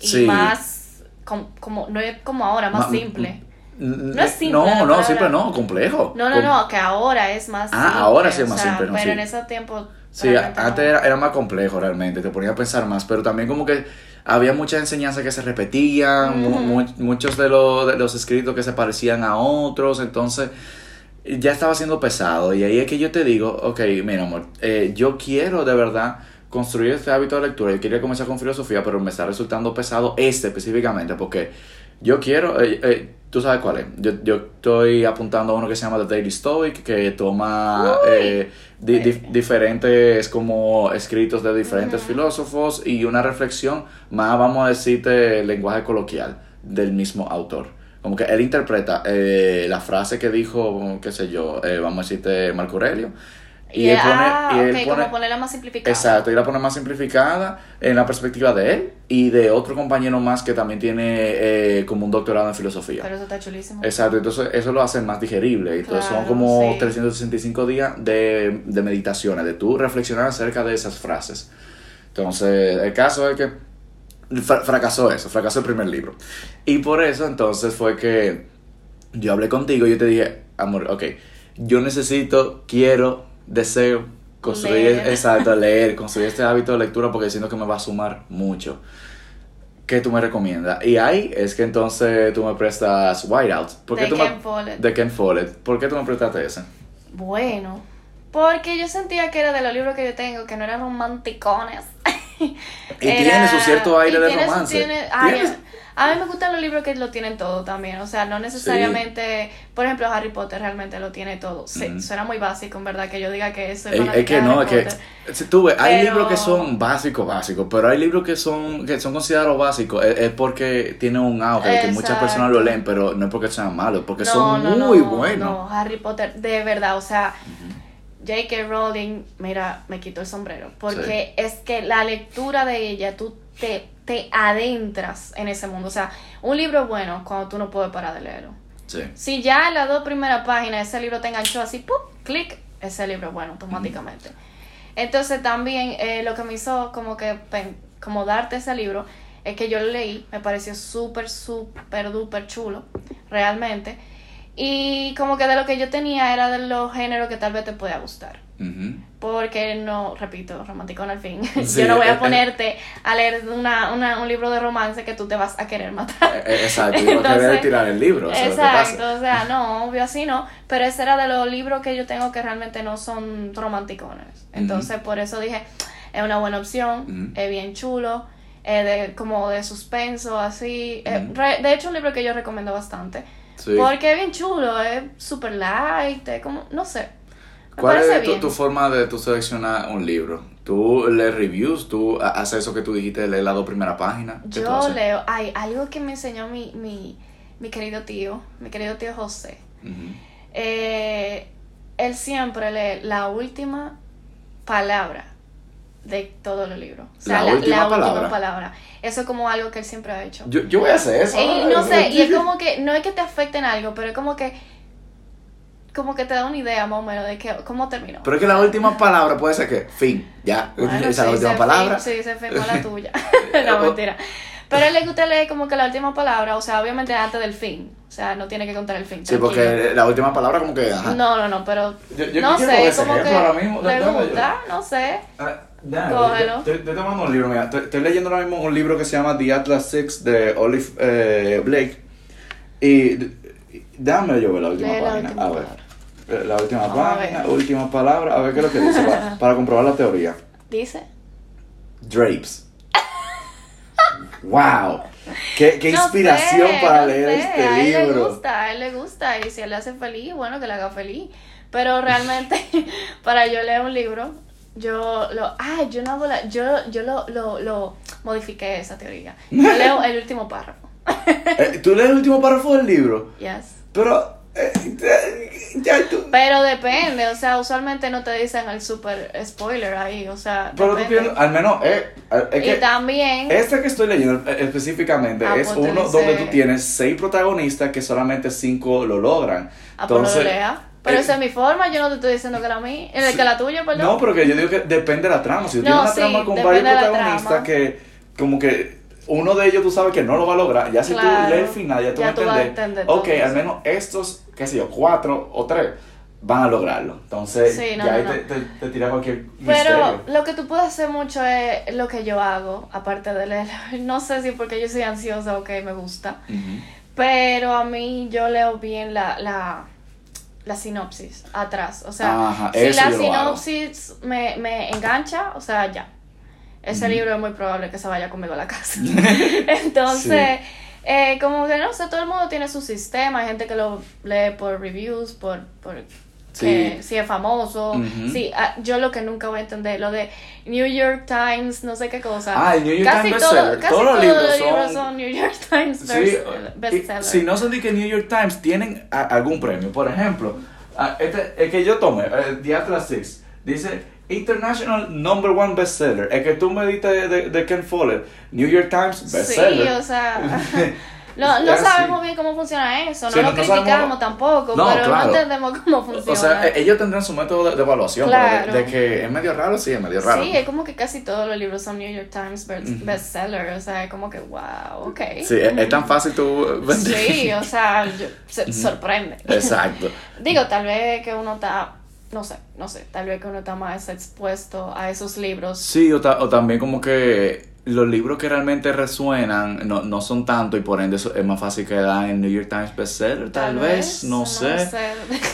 y más como, no es como ahora, más simple. No es simple. No, no, simple no, complejo. No, no, no, que ahora es más ah, ahora sí es más simple. pero en ese tiempo... Sí, antes era, era, más complejo realmente, te ponía a pensar más, pero también como que había muchas enseñanzas que se repetían, muchos de, de los escritos que se parecían a otros, entonces ya estaba siendo pesado. Y ahí es que yo te digo, ok, mira amor, eh, yo quiero de verdad construir este hábito de lectura. Yo quería comenzar con filosofía, pero me está resultando pesado este específicamente, porque yo quiero, eh, eh, tú sabes cuál es, yo, yo, estoy apuntando a uno que se llama The Daily Stoic, que toma eh, diferentes como escritos de diferentes filósofos y una reflexión más, vamos a decirte, lenguaje coloquial del mismo autor. Como que él interpreta la frase que dijo, qué sé yo, vamos a decirte Marco Aurelio, y, él pone, ah, y él como ponerla más simplificada. Exacto, y la pone más simplificada en la perspectiva de él y de otro compañero más que también tiene eh, como un doctorado en filosofía. Pero eso está chulísimo. Exacto, entonces eso lo hace más digerible. Entonces son como 365 días de, de meditaciones, de tú reflexionar acerca de esas frases. Entonces, el caso es que fracasó eso, fracasó el primer libro. Y por eso entonces fue que yo hablé contigo y yo te dije, amor, ok, yo necesito, quiero deseo construir, leer. exacto, leer, construir este hábito de lectura porque siento que me va a sumar mucho. ¿Qué tú me recomiendas? Y ahí es que entonces tú me prestas Whiteout. ¿Por de Ken Follett. De Ken Follett. ¿Por qué tú me prestaste ese? Bueno, porque yo sentía que era de los libros que yo tengo, que no eran romanticones. y tiene su cierto aire de romance. tiene, a mí me gustan los libros que lo tienen todo también, o sea, no necesariamente, por ejemplo, Harry Potter realmente lo tiene todo. Sí, suena muy básico, en verdad, que yo diga que eso es... Es que no, es que, si tú ves, hay libros que son básicos, básicos, pero hay libros que son que son considerados básicos, es, porque tienen un auge, que muchas personas lo leen, pero no es porque sean malos, porque son muy buenos. No, Harry Potter, de verdad, o sea... J.K. Rowling, mira, me quito el sombrero, porque es que la lectura de ella, tú te te adentras en ese mundo. O sea, un libro bueno cuando tú no puedes parar de leerlo. Sí. Si ya en las dos primeras páginas ese libro te enganchó así, ¡pum! clic, ese libro es bueno automáticamente. Entonces también eh, lo que me hizo como que como darte ese libro es que yo lo leí, me pareció súper, súper, duper chulo, realmente. Y como que de lo que yo tenía era de los géneros que tal vez te pueda gustar. Porque no, repito, romántico al fin. Sí, yo no voy eh, a eh. ponerte a leer una, una, un libro de romance que tú te vas a querer matar. Eh, Exacto, no quería Entonces, tirar el libro. Exacto, o sea, no, obvio así no, pero ese era de los libros que yo tengo que realmente no son romanticones. Entonces, por eso dije, es una buena opción, es bien chulo, es de, como de suspenso, así. Eh, re- de hecho, un libro que yo recomiendo bastante, Sí. porque es bien chulo, es super light, es como, no sé. ¿Cuál es tu, tu forma de tú seleccionar un libro? ¿Tú lees reviews? ¿Tú ha- haces eso que tú dijiste, leer las dos primeras páginas? ¿Qué tú Yo leo, hay algo que me enseñó mi, mi, mi querido tío, mi querido tío José. Eh, él siempre lee la última palabra de todos los libros. O sea, La la, última la palabra. última palabra. Eso es como algo que él siempre ha hecho. Yo, yo voy a hacer eso. y no sé, y es como que, no es que te afecte en algo, pero es como que, como que te da una idea más o menos de que, cómo terminó. Pero es que la última palabra puede ser que, fin, ya. Bueno, Esa es la última palabra. fin- sí, se firmó la tuya. no, mentira. Pero a él le gusta leer como que la última palabra, o sea, obviamente antes del fin. O sea, no tiene que contar el fin. Sí, tranquilo. porque la última palabra como que, ajá. No, no, no, pero Yo- yo no quiero sé, como que ahora mismo. le gusta, no sé. Ya, Cógelo. Estoy, estoy tomando un libro, mira. Estoy, estoy leyendo ahora mismo un libro que se llama The Atlas Six de Olive eh, Blake. Y déjame yo ver la última Lee la página. última a ver. palabra. Eh, La última Vamos página, última palabra. A ver qué es lo que dice para, para comprobar la teoría. Dice. Drapes. ¡Wow! ¡Qué, qué No inspiración sé, para no leer sé, este a él le libro! gusta, a él le gusta. Y si él le hace feliz, bueno, que le haga feliz. Pero realmente, para yo leer un libro, yo lo. Ah, yo no hago la. Yo, yo lo, lo, lo modifiqué esa teoría. Yo leo el último párrafo. Eh, ¿Tú lees el último párrafo del libro? Yes. Pero. Eh, eh. Pero depende, o sea, usualmente no te dicen el super spoiler ahí, o sea. Pero tú tienes. Al menos. Eh, es que y también. Este que estoy leyendo eh, específicamente Ah, es pues uno donde tú tienes seis protagonistas que solamente cinco lo logran. Ah, Entonces. Pero eh, esa es mi forma, yo no te estoy diciendo que la mía, el Sí. que la tuya, perdón. No, pero que yo digo que depende de la trama. Si tú No, tienes una sí, trama con varios protagonistas que como que uno de ellos tú sabes que no lo va a lograr. Ya si Claro. tú lees el final, ya tú Ya vas tú a vas a entender. ok, al menos estos, qué sé yo, cuatro o tres van a lograrlo. Entonces, Sí, no, ya no, te, te, te tira cualquier Pero misterio. lo que tú puedes hacer mucho es lo que yo hago, aparte de leer. No sé si porque yo soy ansiosa o que me gusta. Pero a mí yo leo bien la, la, la sinopsis atrás. O sea, Ajá, si la sinopsis me, me engancha, o sea, ya. Ese libro es muy probable que se vaya conmigo a la casa. Entonces, eh, como que no sé, todo el mundo tiene su sistema. Hay gente que lo lee por reviews, por, por que si es famoso. Sí, ah, yo lo que nunca voy a entender, lo de New York Times, no sé qué cosa. Ah, el New York casi Times todo- bestseller. casi Todos los libros son- son New York Times Sí, bestseller. si no son de que New York Times tienen a- algún premio, por ejemplo, a- este, el que yo tomé, eh, The Atlas Six, dice International Number One Bestseller. El que tú me diste de, de, de Ken Follett, New York Times Bestseller. Sí, o sea, no, no sabemos bien cómo funciona eso, no Sí, lo no sabemos- criticamos tampoco, No, pero claro. no entendemos cómo funciona. O sea, eh, ellos tendrán su método de, de evaluación, Claro. pero de, que es medio raro, sí, es medio raro. Sí, es como que casi todos los libros son New York Times bestseller, o sea, es como que wow, ok. Sí, es, es tan fácil tú vender. Sí, o sea, yo- se sorprende. Exacto. Digo, tal vez que uno está, no sé, no sé, tal vez que uno está más expuesto a esos libros. Sí, o, ta- o también como que los libros que realmente resuenan no, no son tanto y por ende eso es más fácil que dan en New York Times bestseller, tal, vez, no, sé. Eh,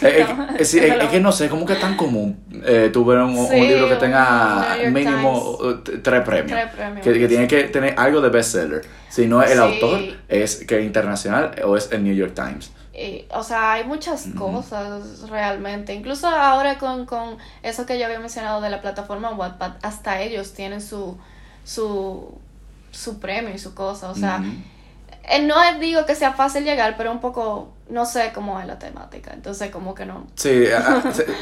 eh, eh, sí, es, que no sé, como que es tan común eh, tú ver un, libro que tenga mínimo t- tres premios. Tres premios. Que, que tiene que tener algo de bestseller. Si no es el Sí. autor, es que es internacional o es el New York Times. Y, o sea, hay muchas cosas realmente. Incluso ahora con, con eso que yo había mencionado de la plataforma Wattpad, hasta ellos tienen su, su, su premio y su cosa. O sea, eh, no digo que sea fácil llegar, pero un poco no sé cómo es la temática, entonces como que no. Sí,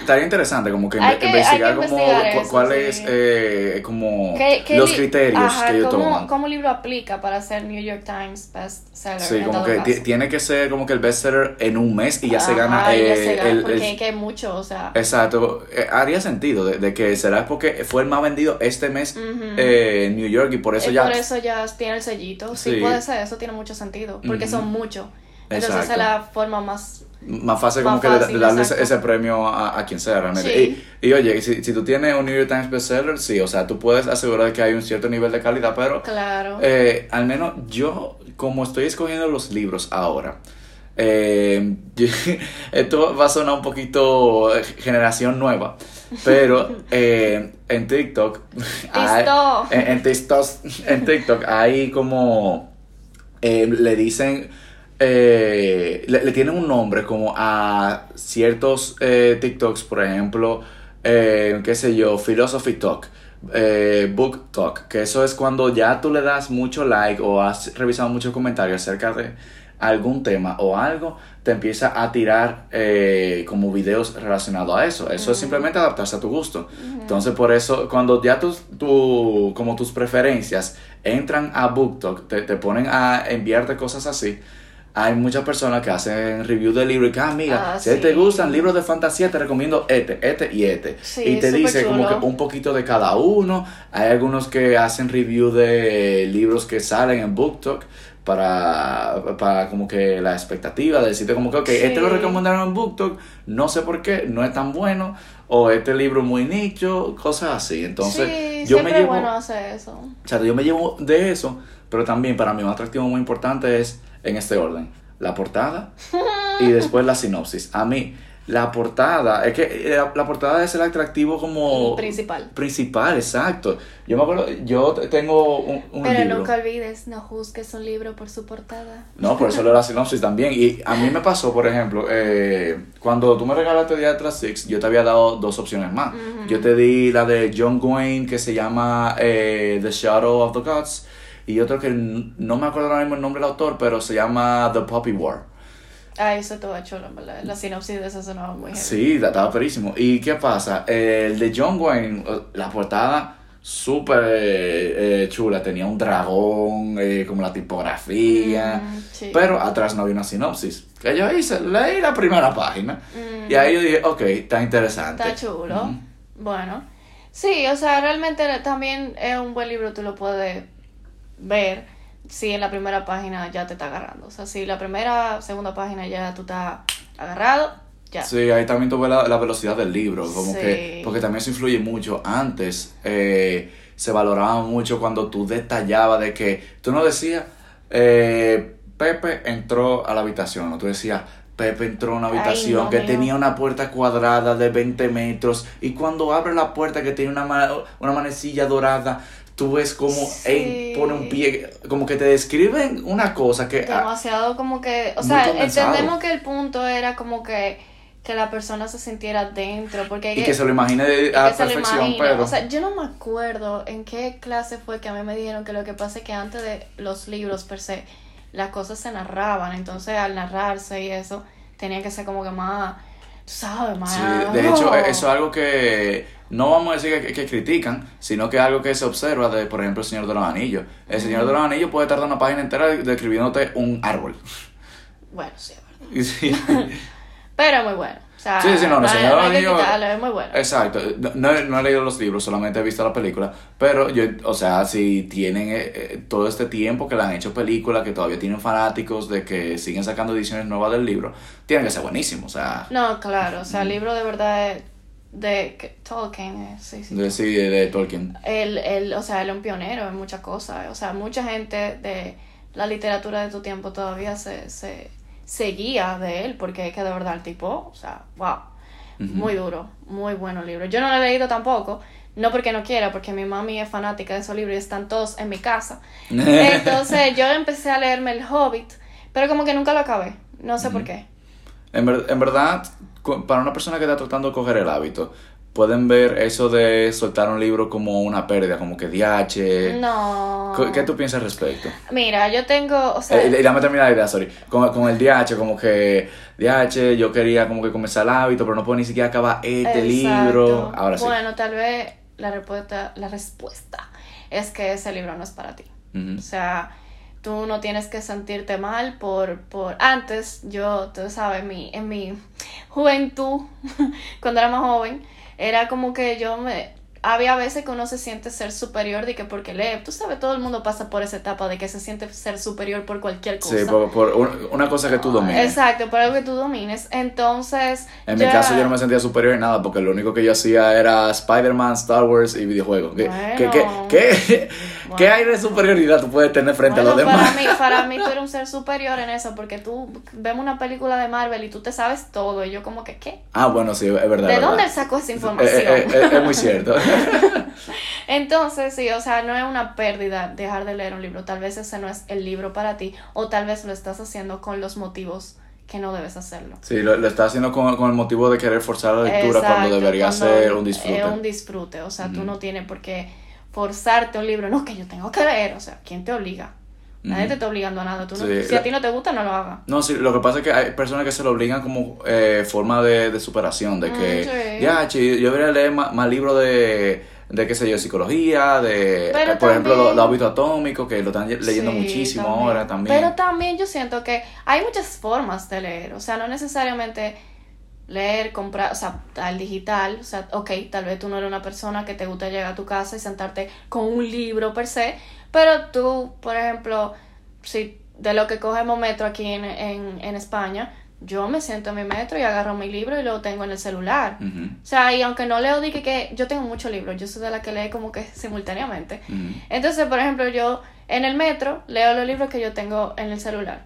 estaría interesante como que, inve- que- investigar como cu- cuáles sí. eh, como ¿Qué- qué los criterios Ajá, que ellos ¿cómo, toman. ¿Cómo el libro aplica para ser New York Times bestseller? Sí, en como que tiene que ser como que el bestseller en un mes y ya se gana ya eh, se gana, el, porque el- que hay mucho, o sea. Exacto, eh, haría sentido de, de que será porque fue el más vendido este mes eh, en New York y por eso y ya... por eso ya tiene el sellito. Sí, Sí. puede ser, eso tiene mucho sentido, porque son muchos. Entonces Exacto. esa es la forma más... Más fácil Más como que de- fácil, de darle ese, premio a, a quien sea realmente. Sí. Y, y oye, si, si tú tienes un New York Times bestseller, sí, o sea, tú puedes asegurar que hay un cierto nivel de calidad, pero Claro. eh, al menos yo, como estoy escogiendo los libros ahora, eh, esto va a sonar un poquito eh, generación nueva, pero eh, en TikTok, hay- TikTok. en, en TikTok, en TikTok hay como eh, le dicen eh, le, le tienen un nombre como a ciertos eh, TikToks, por ejemplo, eh, qué sé yo, Philosophy Talk, eh, Book Talk, que eso es cuando ya tú le das mucho like o has revisado muchos comentarios acerca de algún tema o algo, te empieza a tirar eh, como videos relacionados a eso. Eso es simplemente adaptarse a tu gusto. Entonces, por eso, cuando ya tus, tu, como tus preferencias entran a BookTok, te, te ponen a enviarte cosas así. Hay muchas personas que hacen review de libros y que, ah, mira, Ah, si te gustan libros de fantasía, te recomiendo este, este y este. Sí, y te dice como que un poquito de cada uno. Hay algunos que hacen review de libros que salen en BookTok para, para como que la expectativa de decirte como que, ok, este lo recomendaron en BookTok, no sé por qué, no es tan bueno, o este libro muy nicho, cosas así. Entonces, sí, yo me llevo... bueno hacer eso. O sea, yo me llevo de eso, pero también para mí un atractivo muy importante es en este orden. La portada y después la sinopsis. A mí, la portada, es que eh, la, la portada es el atractivo como... Principal. Principal, exacto. Yo me acuerdo, yo tengo un, un Pero libro. nunca olvides, no juzgues un libro por su portada. No, por eso leo la sinopsis también. Y a mí me pasó, por ejemplo, eh, cuando tú me regalaste Diatra Six, yo te había dado dos opciones más. Yo te di la de John Wayne que se llama eh, The Shadow of the Gods. Y otro que no me acuerdo ahora mismo el nombre del autor, pero se llama The Poppy War. Ah, eso todo chulo, verdad. La sinopsis de eso sonaba muy heavy. Sí, estaba perísimo. ¿Y qué pasa? El de John Wayne, la portada súper eh, eh, chula. Tenía un dragón, eh, como la tipografía. Mm, sí. Pero atrás no había una sinopsis. Que yo hice, leí la primera página. Mm. Y ahí yo dije, ok, está interesante. Está chulo. Bueno. Sí, o sea, realmente también es un buen libro, tú lo puedes ver si en la primera página ya te está agarrando. O sea, si la primera, segunda página ya tú estás agarrado, ya. Sí, ahí también tuve la, la velocidad del libro, como Sí. que, porque también eso influye mucho. Antes eh, se valoraba mucho cuando tú detallabas de que, tú no decías, eh, Pepe entró a la habitación, o tú decías, Pepe entró a una Ay, habitación no, que tenía una puerta cuadrada de 20 metros y cuando abre la puerta que tiene una, ma- una manecilla dorada, tú ves como Sí. él pone un pie, como que te describen una cosa que... ah, Demasiado como que, o sea, condensado. entendemos que el punto era como que, que la persona se sintiera dentro, porque y que se lo imagine de- a perfección, pero... O sea, yo no me acuerdo en qué clase fue que a mí me dijeron que lo que pasa es que antes de los libros per se, las cosas se narraban, entonces al narrarse y eso, tenía que ser como que más, tú sabes, más... Sí, de hecho, eso es algo que no vamos a decir que, que critican, sino que es algo que se observa de, por ejemplo, El Señor de los Anillos. El Señor de los Anillos puede tardar una página entera describiéndote un árbol. Bueno, sí, es verdad. Sí. Pero es muy bueno. O sea, Sí, sí, no, no, Señor quitarlo, es muy bueno. Exacto. No, he- no he leído los libros, solamente he visto la película. Pero yo, o sea, si tienen eh, eh, todo este tiempo que le han hecho película, que todavía tienen fanáticos de que siguen sacando ediciones nuevas del libro, tienen que ser buenísimos. O sea, No, claro, o sea, el libro de verdad es de que- Tolkien, eh, sí, sí. de, sí, de Tolkien. Él, él, o sea, él es un pionero en muchas cosas. O sea, mucha gente de la literatura de tu tiempo todavía se, se, se guía de él, porque es que de verdad el tipo, o sea, wow, muy duro, muy bueno el libro. Yo no lo he leído tampoco, no porque no quiera, porque mi mami es fanática de esos libros y están todos en mi casa. Entonces yo empecé a leerme El Hobbit, pero como que nunca lo acabé, no sé por qué. En, ver- en verdad, para una persona que está tratando de coger el hábito, pueden ver eso de soltar un libro como una pérdida, como que DH. No. ¿Qué- ¿Qué tú piensas al respecto? Mira, yo tengo, o sea, Eh, dame terminar la idea, sorry. Con, con el DH, como que DH, yo quería como que comenzar el hábito, pero no puedo ni siquiera acabar este exacto. libro. Ahora sí. Bueno, tal vez la respuesta, la respuesta es que ese libro no es para ti. O sea, tú no tienes que sentirte mal por, por... Antes, yo, tú sabes, mi, en mi juventud, cuando era más joven, era como que yo me... Había veces que uno se siente ser superior de que porque lee, tú sabes, todo el mundo pasa por esa etapa de que se siente ser superior por cualquier cosa. Sí, por, por un- una cosa que tú domines. Exacto, por algo que tú domines. Entonces, En mi ya- caso yo no me sentía superior en nada porque lo único que yo hacía era Spider-Man, Star Wars y videojuegos. ¿Qué, Bueno. qué, qué, qué- Bueno. qué hay de superioridad tú puedes tener frente a Bueno, los demás? Para mí, para mí tú eres un ser superior en eso, porque tú vemos una película de Marvel y tú te sabes todo, y yo como que, ¿qué? Ah, bueno, sí, es verdad. ¿De es dónde verdad. sacó esa Eh, información? eh, eh, es muy cierto. Entonces, sí, o sea, no es una pérdida dejar de leer un libro, tal vez ese no es el libro para ti, o tal vez lo estás haciendo con los motivos que no debes hacerlo. Sí, lo, lo está haciendo con, con el motivo de querer forzar la lectura cuando debería ser un disfrute. Es un disfrute, o sea, tú Ujú. no tienes por qué forzarte un libro, no, que yo tengo que leer, o sea, ¿quién te obliga? Nadie te está obligando a nada, tú no- Sí, si la- a ti no te gusta, no lo hagas. No, sí, lo que pasa es que hay personas que se lo obligan como eh, forma de, de superación, de que, Mm, sí. ya, che, yo debería leer más, más libros de, de, qué sé yo, psicología, de, Pero eh, por ejemplo, los, los hábitos atómicos, que lo están leyendo Sí, muchísimo también. ahora también. Pero también yo siento que hay muchas formas de leer, o sea, no necesariamente leer, comprar, o sea, al digital, o sea, ok, tal vez tú no eres una persona que te gusta llegar a tu casa y sentarte con un libro per se, pero tú, por ejemplo, si de lo que cogemos metro aquí en, en, en España, yo me siento en mi metro y agarro mi libro y lo tengo en el celular. O sea, y aunque no leo, dije que yo tengo muchos libros, yo soy de la que lee como que simultáneamente. Entonces, por ejemplo, yo en el metro leo los libros que yo tengo en el celular.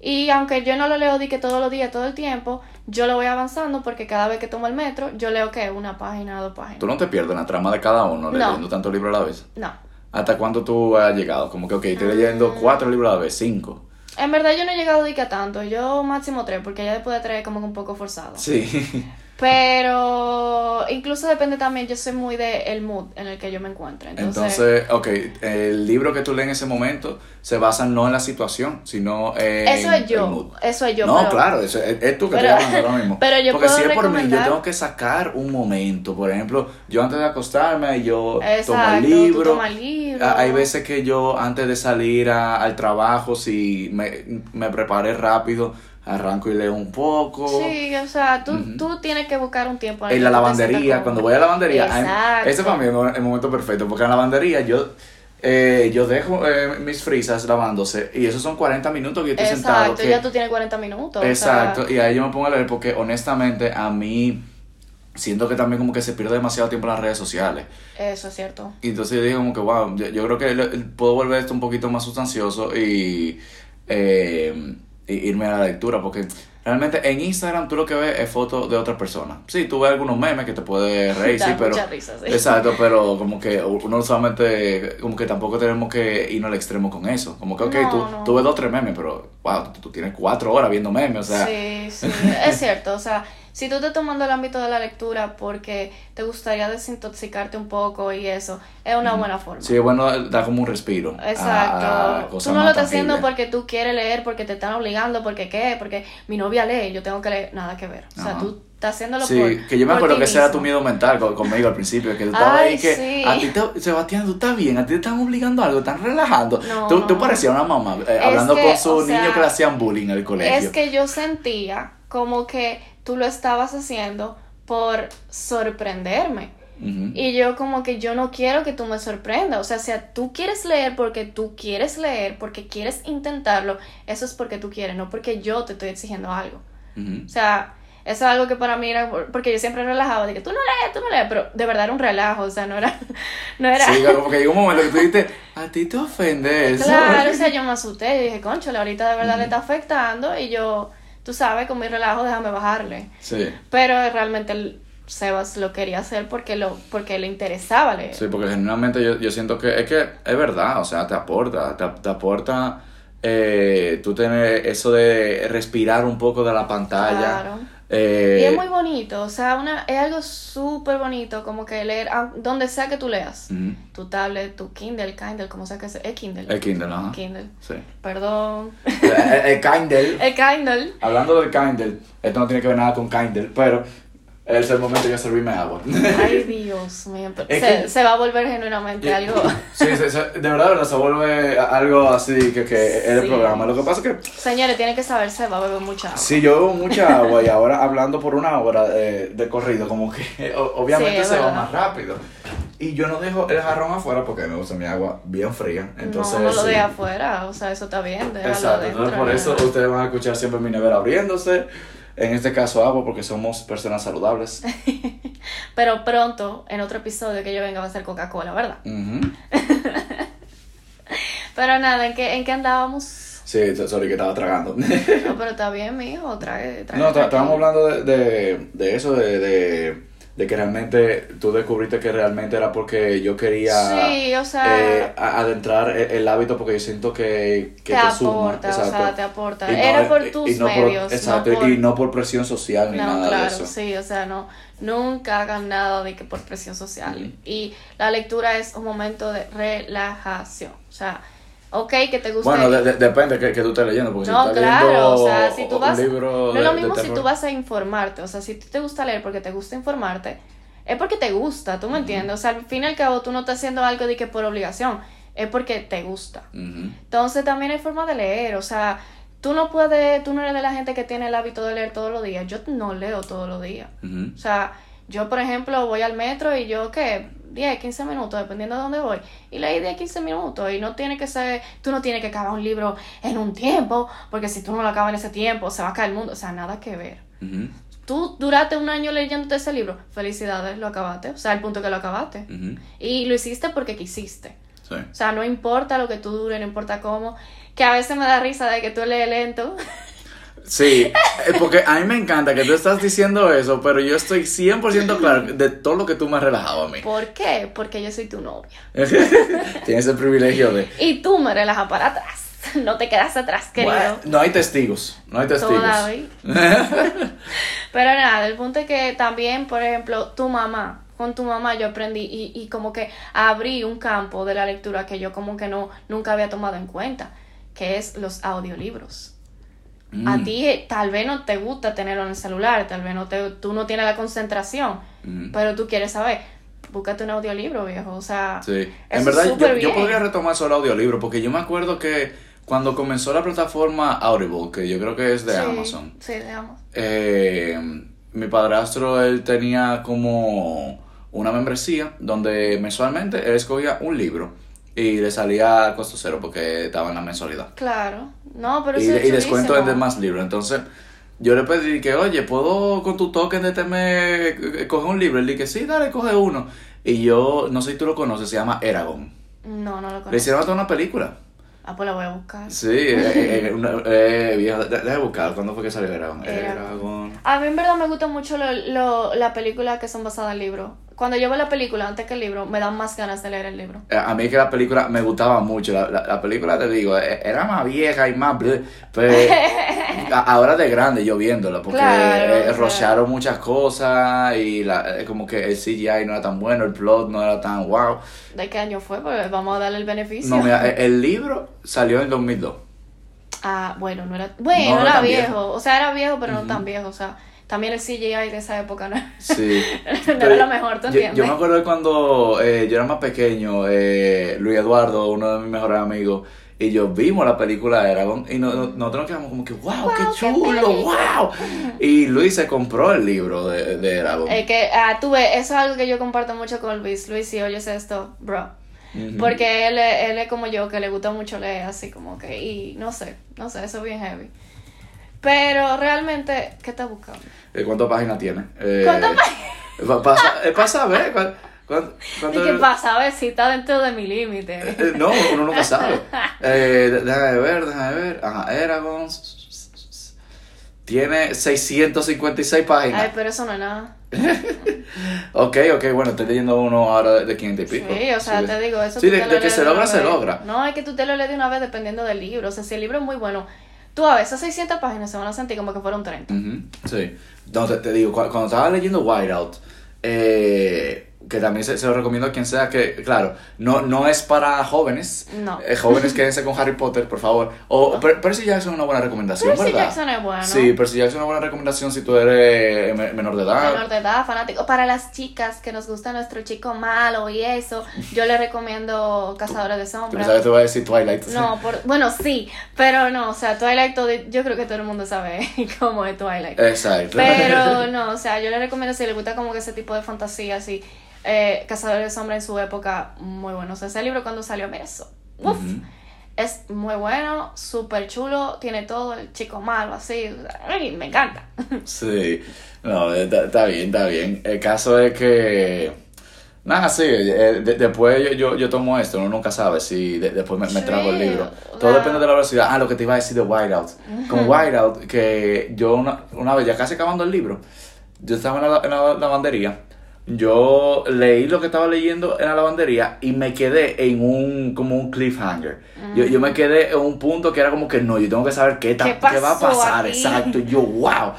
Y aunque yo no lo leo di que todos los días, todo el tiempo, yo lo voy avanzando porque cada vez que tomo el metro, yo leo que una página, dos páginas. Tú no te pierdes la trama de cada uno No. leyendo tantos libros a la vez. No. ¿Hasta cuándo tú has llegado? Como que, ok, estoy leyendo Mm. cuatro libros a la vez, cinco. En verdad yo no he llegado a tanto, yo máximo tres, porque ya después de tres es como que un poco forzado. Sí. Pero incluso depende también, yo soy muy de el mood en el que yo me encuentro. Entonces, Entonces, ok, el libro que tú lees en ese momento se basa no en la situación, sino en eso es el yo, mood. eso es yo. no, pero- claro, eso es, es tú que pero- estás hablando ahora mismo. pero yo Porque puedo si es por mí, yo tengo que sacar un momento. Por ejemplo, yo antes de acostarme, yo tomo Exacto, el tú libro. tomas el libro. Hay veces que yo antes de salir a- al trabajo, si me, me preparé rápido, arranco y leo un poco. Sí, o sea, tú, tienes que buscar un tiempo. en la lavandería, cuando voy a la lavandería, Exacto. ese para mí es el momento perfecto, porque en la lavandería yo, eh, yo dejo eh, mis frisas lavándose y esos son 40 minutos que yo estoy sentado. Exacto, ya tú tienes 40 minutos. o sea, exacto, y ahí yo me pongo a leer porque honestamente a mí siento que también como que se pierde demasiado tiempo en las redes sociales. eso es cierto. Y entonces yo dije como que, wow, yo, yo creo que puedo volver esto un poquito más sustancioso y, eh, y irme a la lectura, porque realmente en Instagram tú lo que ves es fotos de otras personas. Sí, tú ves algunos memes que te puedes reír, Da sí, pero... risa, sí. Exacto, pero como que uno solamente, como que tampoco tenemos que irnos al extremo con eso. Como que, ok, No, tú, no. tú ves dos o tres memes, pero, wow, tú, tú tienes cuatro horas viendo memes, o sea... sí, sí, es cierto. O sea, si tú estás tomando el ámbito de la lectura porque te gustaría desintoxicarte un poco y eso, es una buena forma. Sí, es bueno dar como un respiro. a- a Exacto. cosas Tú no lo estás haciendo porque tú quieres leer, porque te están obligando, porque qué, porque mi novia lee, yo tengo que leer, nada que ver. O sea, Ajá. tú estás haciéndolo Sí, por que yo me acuerdo que ese era tu miedo mental con- conmigo al principio, que tú estabas Ay, ahí que sí. a ti te, Sebastián, tú estás bien, a ti te están obligando a algo, están relajando. No, tú, tú no. parecías una mamá eh, hablando que, con su sea, niño que le hacían bullying en el colegio. Es que yo sentía como que tú lo estabas haciendo por sorprenderme. Y yo como que yo no quiero que tú me sorprendas. O sea, si tú quieres leer porque tú quieres leer, porque quieres intentarlo, eso es porque tú quieres, no porque yo te estoy exigiendo algo. Ujú. O sea, eso es algo que para mí era, porque yo siempre relajaba, de que tú no lees, tú no lees, pero de verdad era un relajo, o sea, no era, no era... Sí, como que llegó un momento que tú dijiste, a ti te ofende eso. Claro, o sea, yo me asusté y dije, concho, ahorita de verdad le está afectando y yo, tú sabes, con mi relajo déjame bajarle. Sí, Pero realmente el Sebas lo quería hacer porque lo porque le interesaba leer. sí, porque genuinamente yo, yo siento que es que es verdad, o sea, te aporta, te, te aporta eh, tú tener eso de respirar un poco de la pantalla. Claro. Eh, Y es muy bonito, o sea, una, es algo súper bonito, como que leer, ah, donde sea que tú leas, tu tablet, tu Kindle, Kindle, como sea que sea, es Kindle. El Kindle, ajá. Kindle. Sí. Perdón. el, el Kindle. El Kindle. Hablando del Kindle, esto no tiene que ver nada con Kindle, pero es el momento de yo servirme agua. Ay, Dios mío. se, que- se va a volver genuinamente algo. Sí, sí, sí, de verdad, de verdad, se vuelve algo así que, que es el Sí. programa. Lo que pasa es que Señores, tienen que saber, se va a beber mucha agua. si yo bebo mucha agua y ahora hablando por una hora eh, de corrido, como que obviamente Sí, se va verdad. más rápido. Y yo no dejo el jarrón afuera porque me gusta mi agua bien fría. Entonces, no, no lo sí. de afuera, o sea, eso está bien, Exacto, adentro. entonces por eso ¿no? ustedes van a escuchar siempre mi nevera abriéndose. En este caso agua porque somos personas saludables. Pero pronto, en otro episodio que yo venga, va a ser Coca-Cola, ¿verdad? Pero nada, ¿en qué, en qué andábamos? Sí, sorry que estaba tragando. No, pero está bien, mijo, trae, trae. No, estábamos hablando de, de, de eso, de, de, de que realmente tú descubriste que realmente era porque yo quería Sí, o sea, eh, adentrar el, el hábito porque yo siento que, que te, te, suma. aporta, o sea, te aporta. Y no- Era por tus y no por- medios. exacto, no por... y no por presión social ni No, nada claro, de eso. sí, o sea, no, nunca hagan nada de que por presión social. Y la lectura es un momento de relajación. O sea, ok, que te guste. Bueno, de- de- depende que, que tú estés leyendo, porque no, si estás claro, leyendo o sea, si tú vas. libro no es lo mismo si terror. tú vas a informarte. O sea, si te gusta leer porque te gusta informarte, es porque te gusta, ¿tú me entiendes? O sea, al fin y al cabo, tú no estás haciendo algo de que por obligación, es porque te gusta. Entonces también hay forma de leer, o sea, tú no puedes, tú no eres de la gente que tiene el hábito de leer todos los días. Yo no leo todos los días. O sea, yo por ejemplo voy al metro y yo, ¿qué? 10, 15 minutos, dependiendo de dónde voy. Y leí 10, 15 minutos. Y no tiene que ser, tú no tienes que acabar un libro en un tiempo, porque si tú no lo acabas en ese tiempo, se va a caer el mundo. O sea, nada que ver. Ujú. Tú duraste un año leyéndote ese libro. Felicidades, lo acabaste. O sea, el punto que lo acabaste. Y lo hiciste porque quisiste. Sí. O sea, no importa lo que tú dure, no importa cómo. Que a veces me da risa de que tú lees lento. Sí, eh, porque a mí me encanta que tú estás diciendo eso, pero yo estoy 100% claro de todo lo que tú me has relajado a mí. ¿Por qué? Porque yo soy tu novia. Tienes el privilegio de... Y tú me relajas para atrás. No te quedas atrás, querido. Bueno, no hay testigos, no hay testigos. Todavía. Pero nada, el punto es que también, por ejemplo, tu mamá, con tu mamá yo aprendí y, y como que abrí un campo de la lectura que yo como que no, nunca había tomado en cuenta, que es los audiolibros. A Mm. ti eh, tal vez no te gusta tenerlo en el celular, tal vez no te, tú no tienes la concentración, Mm. pero tú quieres saber, búscate un audiolibro, viejo, o sea, Sí, eso en es verdad yo, podría retomar solo audiolibro porque yo me acuerdo que cuando comenzó la plataforma Audible, que yo creo que es de Sí, Amazon, Sí, de Amazon. eh, mi padrastro él tenía como una membresía donde mensualmente él escogía un libro y le salía a costo cero porque estaba en la mensualidad. Claro, no, pero y, eso es y descuento en demás libros. Entonces, yo le pedí que, oye, ¿puedo con tu token de este mes eh, coger un libro? Él dije, sí, dale, coge uno. Y yo, no sé si tú lo conoces, se llama Eragon. No, no lo Le conozco. hicieron hasta una película. Ah, pues la voy a buscar. Sí, eh, eh, una- eh, vieja, de- déjame buscar, ¿cuándo fue que salió Eragon? Eragon. A mí en verdad me gusta mucho lo, lo, la película que son basadas en libros. Cuando yo veo la película antes que el libro, me dan más ganas de leer el libro. Eh, A mí que la película me gustaba mucho. La, la, la película, te digo, eh, era más vieja y más... bleh, Pero ahora de grande yo viéndola, porque Claro, eh, rochearon muchas cosas y la, eh, como que el CGI no era tan bueno, el plot no era tan wow. ¿De qué año fue? Pues vamos a darle el beneficio. No, mira, el, el libro salió en 2002. Ah, bueno, no era... Bueno, No, era viejo. viejo. O sea, era viejo, pero no tan viejo. O sea, también el CGI de esa época no, Sí. no era lo mejor, ¿tú yo, entiendes? yo me acuerdo de cuando eh, yo era más pequeño, eh, Luis Eduardo, uno de mis mejores amigos, y yo vimos la película de Eragon y no- no- nosotros nos quedamos como que, wow, Wow, qué chulo, película". wow. Y Luis se compró el libro de, de Eragon. Eh, que, ah, tú ves, eso es algo que yo comparto mucho con Luis. Luis, si oyes esto, bro. Porque él, es- él es como yo, que le gusta mucho leer, así como que, y no sé, no sé, eso es bien heavy. Pero realmente, ¿qué estás buscando? Eh, ¿Cuántas páginas tiene? Eh, ¿Cuántas pa- Pasa, eh, pasa a ver. ¿Cuán- cuán- cuánto- ¿Y qué pasa? A ver si está dentro de mi límite. Eh, no, uno nunca sabe. Eh, de- déjame ver, déjame ver. Ajá, Eragon. Tiene 656 páginas. Ay, pero eso no es nada. Ok, ok, bueno, estoy leyendo uno ahora de, de 500 y pico. Sí, o sea, te digo, eso Sí, de, que se logra, se logra. No, es que tú te lo lees de una vez dependiendo del libro. O sea, si el libro es muy bueno, tú a veces 600 páginas se van a sentir como que fueron 30. Ujú, Sí. No, te, digo, cu- cuando estaba leyendo Whiteout, eh, que también se, se lo recomiendo a quien sea que, claro, no, no es para jóvenes. No. Eh, jóvenes quédense con Harry Potter, por favor. O Per- Percy Jackson es una buena recomendación, Percy ¿verdad? Jackson es bueno. Sí, Percy Jackson es una buena recomendación si tú eres me- menor de edad. menor de edad, fanático. Para las chicas que nos gusta nuestro chico malo y eso, yo le recomiendo Cazadores de Tú Sombras. pensabas que te iba a decir Twilight. No, por, bueno, sí, pero no, o sea, Twilight, todo- yo creo que todo el mundo sabe cómo es Twilight. Exacto. Pero no, o sea, yo le recomiendo si le gusta como que ese tipo de fantasía así. Eh, Cazadores de Sombra en su época, muy bueno. O sea, ese libro cuando salió, mira eso. Uf, es muy bueno, súper chulo, tiene todo, el chico malo, así. Ay, me encanta. Sí, no, está, está bien, está bien. El caso es que, nada, sí, eh, de- después yo, yo, yo tomo esto, uno nunca sabe si de- después me, me trago el libro. Todo depende de la velocidad. Ah, lo que te iba a decir de Whiteout. Con Whiteout, que yo una, una vez, ya casi acabando el libro, yo estaba en la, en la lavandería. Yo leí lo que estaba leyendo en la lavandería y me quedé en un como un cliffhanger. Yo, yo me quedé en un punto que era como que no, yo tengo que saber qué, ta- ¿Qué qué va a pasar, aquí? exacto. Y yo, wow.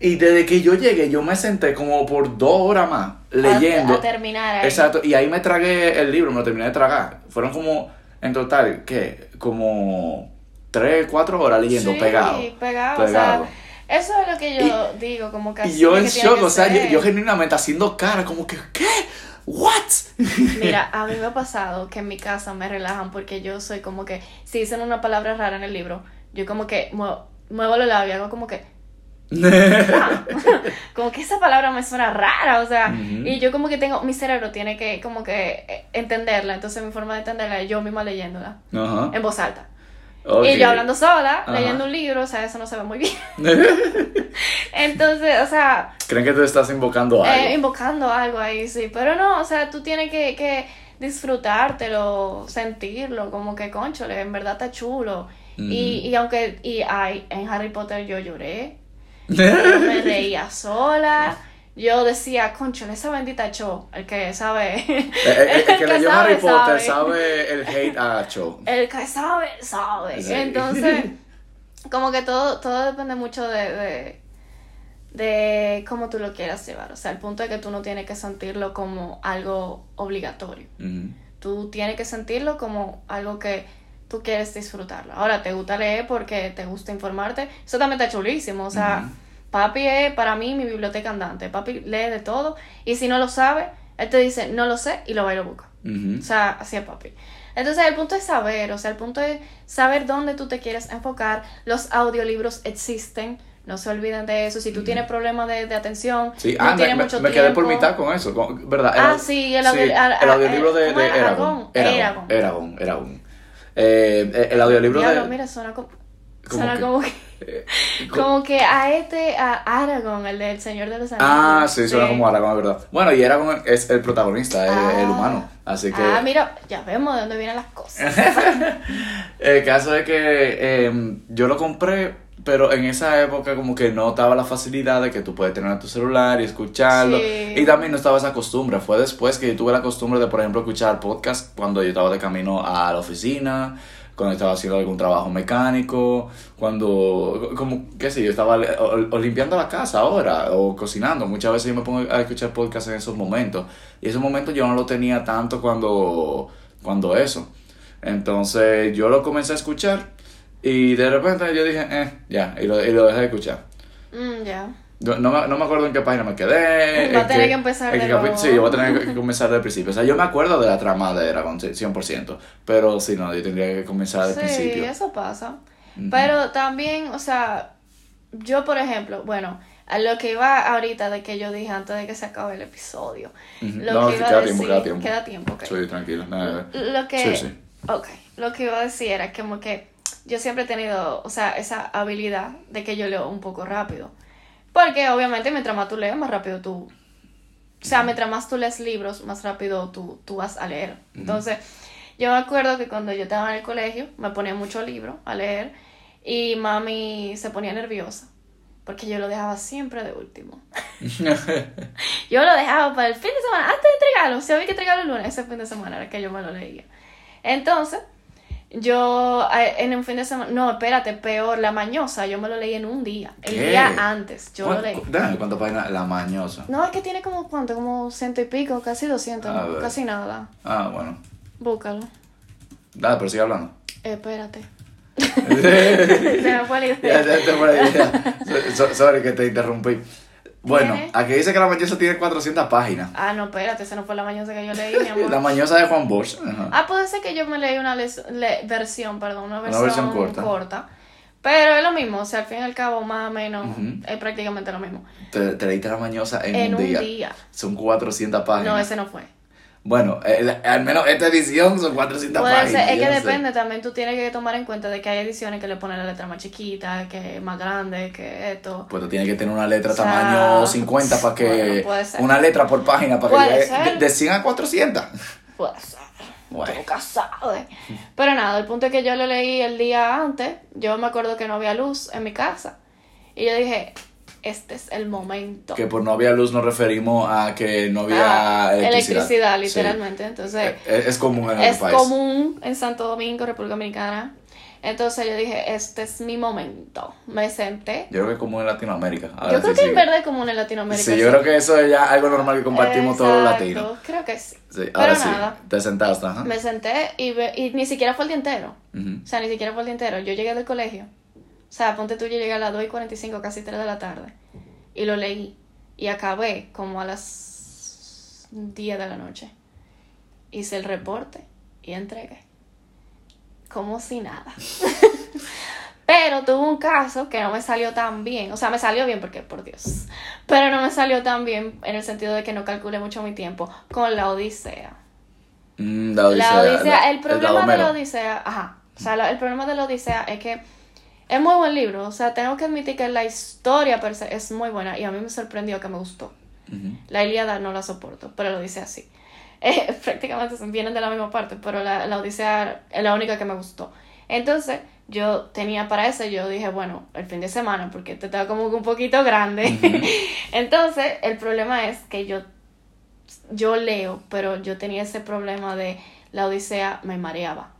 Y desde que yo llegué, yo me senté como por dos horas más leyendo. A, a terminar ahí. Exacto, y ahí me tragué el libro, me lo terminé de tragar. Fueron como, en total, ¿qué? Como tres, cuatro horas leyendo Sí, pegado. pegado. Pegado. O sea, eso es lo que yo digo, como que Y yo en shock, o sea, yo, yo genuinamente haciendo cara, como que, ¿qué? ¿What? Mira, a mí me ha pasado que en mi casa me relajan porque yo soy como que, si dicen una palabra rara en el libro, yo como que muevo, muevo los labios, hago como que, como que esa palabra me suena rara, o sea, Ujú. y yo como que tengo, mi cerebro tiene que como que eh, entenderla, entonces mi forma de entenderla es yo misma leyéndola, Ajá. en voz alta. Y yo hablando sola, Ajá. leyendo un libro, o sea, eso no se ve muy bien. Entonces, o sea, Creen que tú estás invocando algo. eh, invocando algo ahí, sí. Pero no, o sea, tú tienes que, que disfrutártelo, sentirlo, como que, conchole, en verdad está chulo. Y, y aunque, y ay, en Harry Potter yo lloré, yo me reía sola. Yo decía, conchole, esa bendita Cho, el que sabe. Eh, eh, el que leyó sabe, Harry Potter sabe. sabe el hate a Cho. El que sabe, sabe. Sí. Entonces, como que todo, todo depende mucho de, de, de cómo tú lo quieras llevar. O sea, el punto es que tú no tienes que sentirlo como algo obligatorio. Tú tienes que sentirlo como algo que tú quieres disfrutarlo. Ahora, te gusta leer porque te gusta informarte. Eso también está chulísimo. O sea. Papi es para mí mi biblioteca andante. Papi lee de todo. Y si no lo sabe, él te dice, no lo sé, y lo va y lo busca. O sea, así es papi. Entonces, el punto es saber, o sea, el punto es saber dónde tú te quieres enfocar. Los audiolibros existen, no se olviden de eso. Si tú tienes problemas de, de atención, Sí, no ah, me, tienes me- mucho me tiempo. quedé por mitad con eso, con- ¿verdad? Ah, sí, el audio- el audiolibro de, ¿cómo de era? Eragon. Eragon. Eragon, Eragon, Eragon. Eh, el audiolibro Diablo, de... mira, suena como, ¿Cómo suena que? como que, eh, como que a este, a Aragorn, el del Señor de los Anillos. Ah, sí, suena como Aragón, es verdad. Bueno, y Eragon es el protagonista, Ah. el humano. Así que. Ah, mira, ya vemos de dónde vienen las cosas. El caso es que eh, yo lo compré, pero en esa época como que no estaba la facilidad de que tú puedes tener tu celular y escucharlo. Sí. Y también no estaba esa costumbre. Fue después que yo tuve la costumbre de, por ejemplo, escuchar podcast cuando yo estaba de camino a la oficina, cuando estaba haciendo algún trabajo mecánico, cuando, como, qué sé yo, estaba o, limpiando la casa ahora, o cocinando. Muchas veces yo me pongo a escuchar podcast en esos momentos. Y esos momentos yo no lo tenía tanto cuando, cuando eso. Entonces yo lo comencé a escuchar y de repente yo dije, eh, ya, y lo, y lo dejé de escuchar. Mm, ya. No, no me, no me acuerdo en qué página me quedé. Va a en tener qué- que empezar de nuevo. Sí, yo voy a tener que comenzar del principio. O sea, yo me acuerdo de la trama de Eragon, sí, 100%. Pero si no, yo tendría que comenzar del Sí, principio. eso pasa. Ujú. Pero también, o sea, yo por ejemplo, bueno, a lo que iba ahorita de que yo dije antes de que se acabe el episodio. Ujú. Lo No, que iba a queda decir, tiempo, queda tiempo. Queda tiempo, ok. Sí, tranquilo. nada, Lo que, Sí, sí. ok, lo que iba a decir era como que yo siempre he tenido, o sea, esa habilidad de que yo leo un poco rápido. Porque obviamente mientras más tú lees, más rápido tú... O sea, mientras más tú lees libros, más rápido tú, tú vas a leer. Entonces, yo me acuerdo que cuando yo estaba en el colegio, me ponía mucho libro a leer y mami se ponía nerviosa. Porque yo lo dejaba siempre de último. Yo lo dejaba para el fin de semana, antes de entregarlo. Si había que entregarlo el lunes, ese fin de semana era que yo me lo leía. Entonces, Yo, eh, en un fin de semana, no, espérate, peor, La Mañosa, yo me lo leí en un día, el ¿Qué? día antes, yo lo ¿Cuánto- leí. Dame cuántas páginas, la mañosa. No, es que tiene como, ¿cuánto? Como ciento y pico, casi doscientos, ¿no? casi nada. Ah, bueno. Búscalo. Dale, pero sigue hablando. Eh, espérate. Se me fue la idea. ya te fue la idea. So- so- sorry que te interrumpí. Bueno, ¿Tiene? aquí dice que la mañosa tiene 400 páginas. Ah, no, espérate, esa no fue la mañosa que yo leí, mi amor. La mañosa de Juan Bosch. Ajá. Ah, puede ser que yo me leí una le- versión, perdón, una versión, versión corta. corta. Pero es lo mismo, o sea, al fin y al cabo, más o menos, es prácticamente lo mismo. Te, te leíste la mañosa en, En un, un día. día. Son 400 páginas. No, ese no fue. Bueno, el- al menos esta edición son 400 Puede páginas. ser, es que sé. depende, también tú tienes que tomar en cuenta de que hay ediciones que le ponen la letra más chiquita, que es más grande, que esto. Pues tú tienes que tener una letra O sea, tamaño 50 para que. bueno, puede ser. Una letra por página para Puede que llegue ser. de, de 100 a 400. Puede ser. Bueno. Nunca sabes. Pero nada, el punto es que yo lo leí el día antes. Yo me acuerdo que no había luz en mi casa. Y yo dije, este es el momento. Que por no había luz nos referimos a que no había Ah, electricidad. electricidad, Sí. literalmente. Entonces, Es, es común en es otro país. común en Santo Domingo, República Dominicana. Entonces yo dije, este es mi momento. Me senté. Yo creo que es común en Latinoamérica. Yo sí creo que en verdad es común en Latinoamérica. Sí, yo creo que eso es ya algo normal que compartimos todos los latinos. Creo que sí. Sí, Pero ahora sí, nada, te sentaste, ajá. me senté y, y ni siquiera fue el día entero. O sea, ni siquiera fue el día entero. Yo llegué del colegio. O sea, ponte tú, yo llegué a las 2 y 45, casi 3 de la tarde. Y lo leí. Y acabé como a las 10 de la noche. Hice el reporte y entregué. Como si nada. Pero tuve un caso que no me salió tan bien. O sea, me salió bien porque, por Dios. Pero no me salió tan bien en el sentido de que no calculé mucho mi tiempo con la Odisea. Mm, la Odisea. La Odisea, la- el problema de la Odisea, ajá, o sea, la- el problema de la Odisea es que es muy buen libro, o sea, tengo que admitir que la historia per se es muy buena y a mí me sorprendió que me gustó. La Ilíada no la soporto, pero la Odisea sí. Eh, prácticamente vienen de la misma parte, pero la, la Odisea es la única que me gustó. Entonces, yo tenía para eso, yo dije, bueno, el fin de semana, porque este estaba como un poquito grande. Entonces, el problema es que yo, yo leo, pero yo tenía ese problema de la Odisea me mareaba.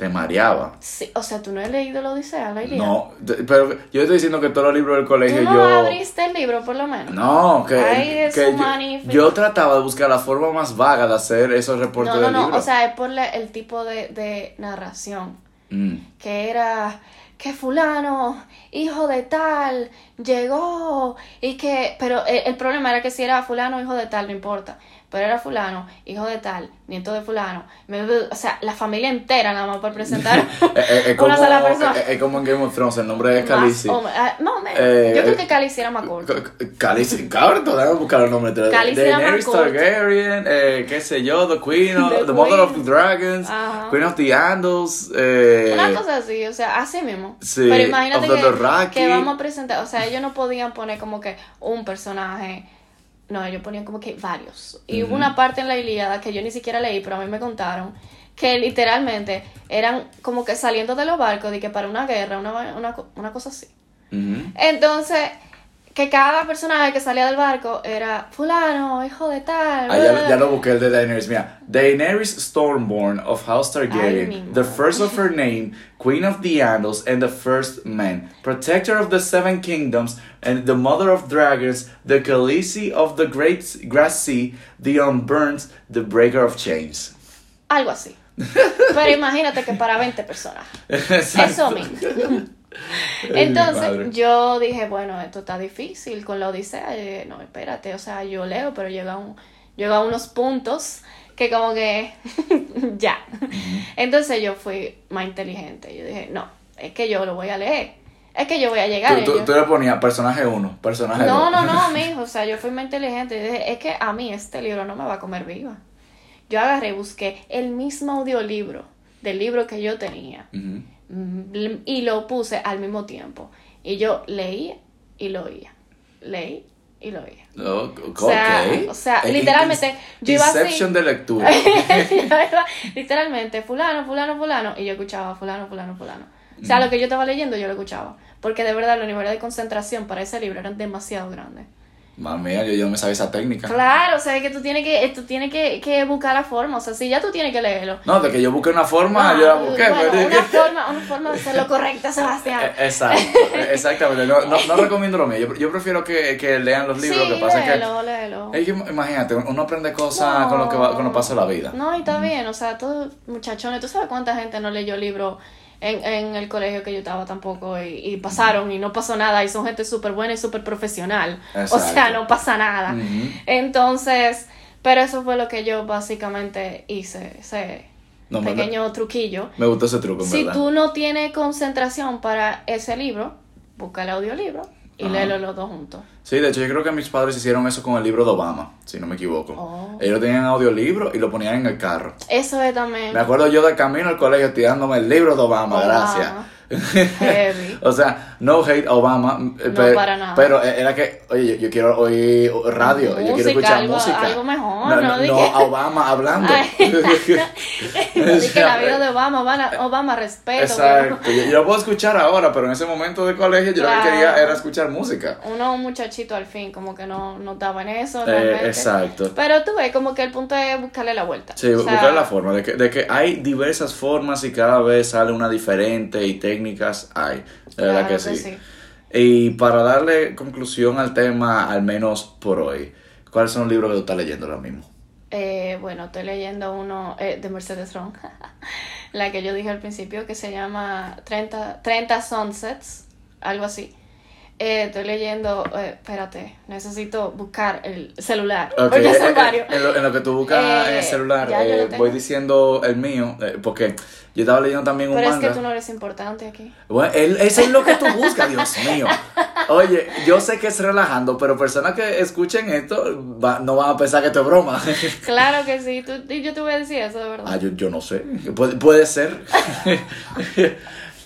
Te mareaba. Sí, o sea, tú no has leído la Odisea, la. No, pero yo estoy diciendo que todos los libros del colegio ¿Tú no yo. abriste el libro, por lo menos? No, que, Ay, es que yo, yo trataba de buscar la forma más vaga de hacer esos reportes No, no, de no, libros. o sea, es por la- el tipo de, de narración. Mm. que era que fulano, hijo de tal, llegó y que, pero el, el problema era que si era fulano, hijo de tal, no importa, pero era fulano, hijo de tal, nieto de fulano, me- o sea, la familia entera nada más por presentar Eh, eh, es, como, una sola persona. es- como en Game of Thrones, el nombre es Khaleesi. o me- ah, más o menos. Eh, Yo creo que Khaleesi era más corto. Khaleesi, cabrón, déjame buscar los nombres. de- Khaleesi era Daenerys. Targaryen, eh, qué sé yo, The Queen, of, The the, Mother of the Queen. Dragons, Ajá. Queen of the Andals, eh, Una cosa así, o sea, así mismo. sí, Pero imagínate que vamos a presentar, o sea, ellos no podían poner como que un personaje, no, ellos ponían como que varios. Y hubo una parte en la Ilíada que yo ni siquiera leí, pero a mí me contaron, que literalmente eran como que saliendo de los barcos, de que para una guerra, una, una, una cosa así. Entonces, que cada personaje que salía del barco era fulano, hijo de tal. Ah, ya, ya lo busqué el de Daenerys. Mira, Daenerys Stormborn of House Ay, Targaryen, the first of her name, Queen of the Andals, and the first man, protector of the seven kingdoms, and the mother of dragons, the Khaleesi of the great grass sea, the unburnt, the breaker of chains. Algo así. Pero imagínate que para 20 personas. Eso Exacto. mismo. Entonces yo dije, bueno, esto está difícil con la Odisea. Y dije, no, espérate, o sea, yo leo, pero llega, un, llega a unos puntos que como que ya. Entonces yo fui más inteligente. Yo dije, no, es que yo lo voy a leer. Es que yo voy a llegar. Tú, tú, yo- tú le ponías personaje 1, personaje 2. no, no, no, mijo, o sea, yo fui más inteligente. Y dije, es que a mí este libro no me va a comer viva. Yo agarré y busqué el mismo audiolibro del libro que yo tenía. Mm, y lo puse al mismo tiempo. Y yo leía y lo oía. Leí y lo oía. o O sea, o sea, literalmente, yo iba así. De lectura. Literalmente, fulano, fulano, fulano. Y yo escuchaba fulano, fulano, fulano. O sea, Mm. lo que yo estaba leyendo yo lo escuchaba. Porque de verdad los niveles de concentración para ese libro eran demasiado grandes. Mami, yo, yo no me sabía esa técnica. Claro, o sea, que tú tienes que, tú tienes que, que buscar la forma, o sea, si ya tú tienes que leerlo. No, de que yo busqué una forma, yo la busqué. Bueno, pero- una forma, una forma de hacerlo correcta, Sebastián. Eh, Exacto, eh, exactamente. No, no, no recomiendo lo mío. Yo, yo prefiero que, que lean los libros. sí, que pasa léelo, léelo. es que, es imagínate, uno aprende cosas con lo que va, con lo pasa la vida. No, y está bien, o sea, todos muchachones, ¿tú sabes cuánta gente no leyó libros en, en el colegio que yo estaba tampoco y, y pasaron y no pasó nada y son gente súper buena y súper profesional? O sea, no pasa nada. Entonces, pero eso fue lo que yo básicamente hice, ese No, me- pequeño truquillo. Me gustó ese truco, en Si verdad. tú no tienes concentración para ese libro, busca el audiolibro y léelo los dos juntos. Sí, de hecho yo creo que mis padres hicieron eso con el libro de Obama, si no me equivoco. Oh. Ellos lo tenían en audiolibro y lo ponían en el carro. Eso es también Me acuerdo yo de camino al colegio tirándome el libro de Obama, Obama. gracias. heavy. o sea, no hate Obama, eh, No, pe- para nada. pero era que, oye, yo, yo quiero oír radio, yo quiero Música, escuchar algo- música. algo mejor, no, no no, no a Obama hablando. Que la vida de Obama, Obama, Obama respeto. Exacto, yo, yo lo puedo escuchar ahora, pero en ese momento de colegio yo lo Claro. que quería era escuchar música. pero Uno, un muchachito al fin, como que no, no estaba en eso. Eh, exacto. Pero tú ves, como que el punto es buscarle la vuelta. Sí, O sea, buscar la forma, de que, de que hay diversas formas y cada vez sale una diferente y técnicas hay, de verdad claro que sí. Y para darle conclusión al tema, al menos por hoy, ¿cuáles son los libros que tú estás leyendo ahora mismo? Eh, bueno, estoy leyendo uno eh, de Mercedes Ron, la que yo dije al principio, que se llama 30, 30 Sunsets, algo así. Eh, estoy leyendo, eh, espérate, necesito buscar el celular, Ok, porque eh, son eh, varios. En, lo, en lo que tú buscas Eh, el celular, eh, voy diciendo el mío, eh, porque yo estaba leyendo también un Pero es manga. que tú no eres importante aquí. Bueno, él- eso es lo que tú buscas, Dios mío. Oye, yo sé que es relajando, pero personas que escuchen esto va- no van a pensar que esto es broma. Claro que sí, tú, y yo te voy a decir eso, de verdad. Ah, yo, yo no sé. Puede, puede ser.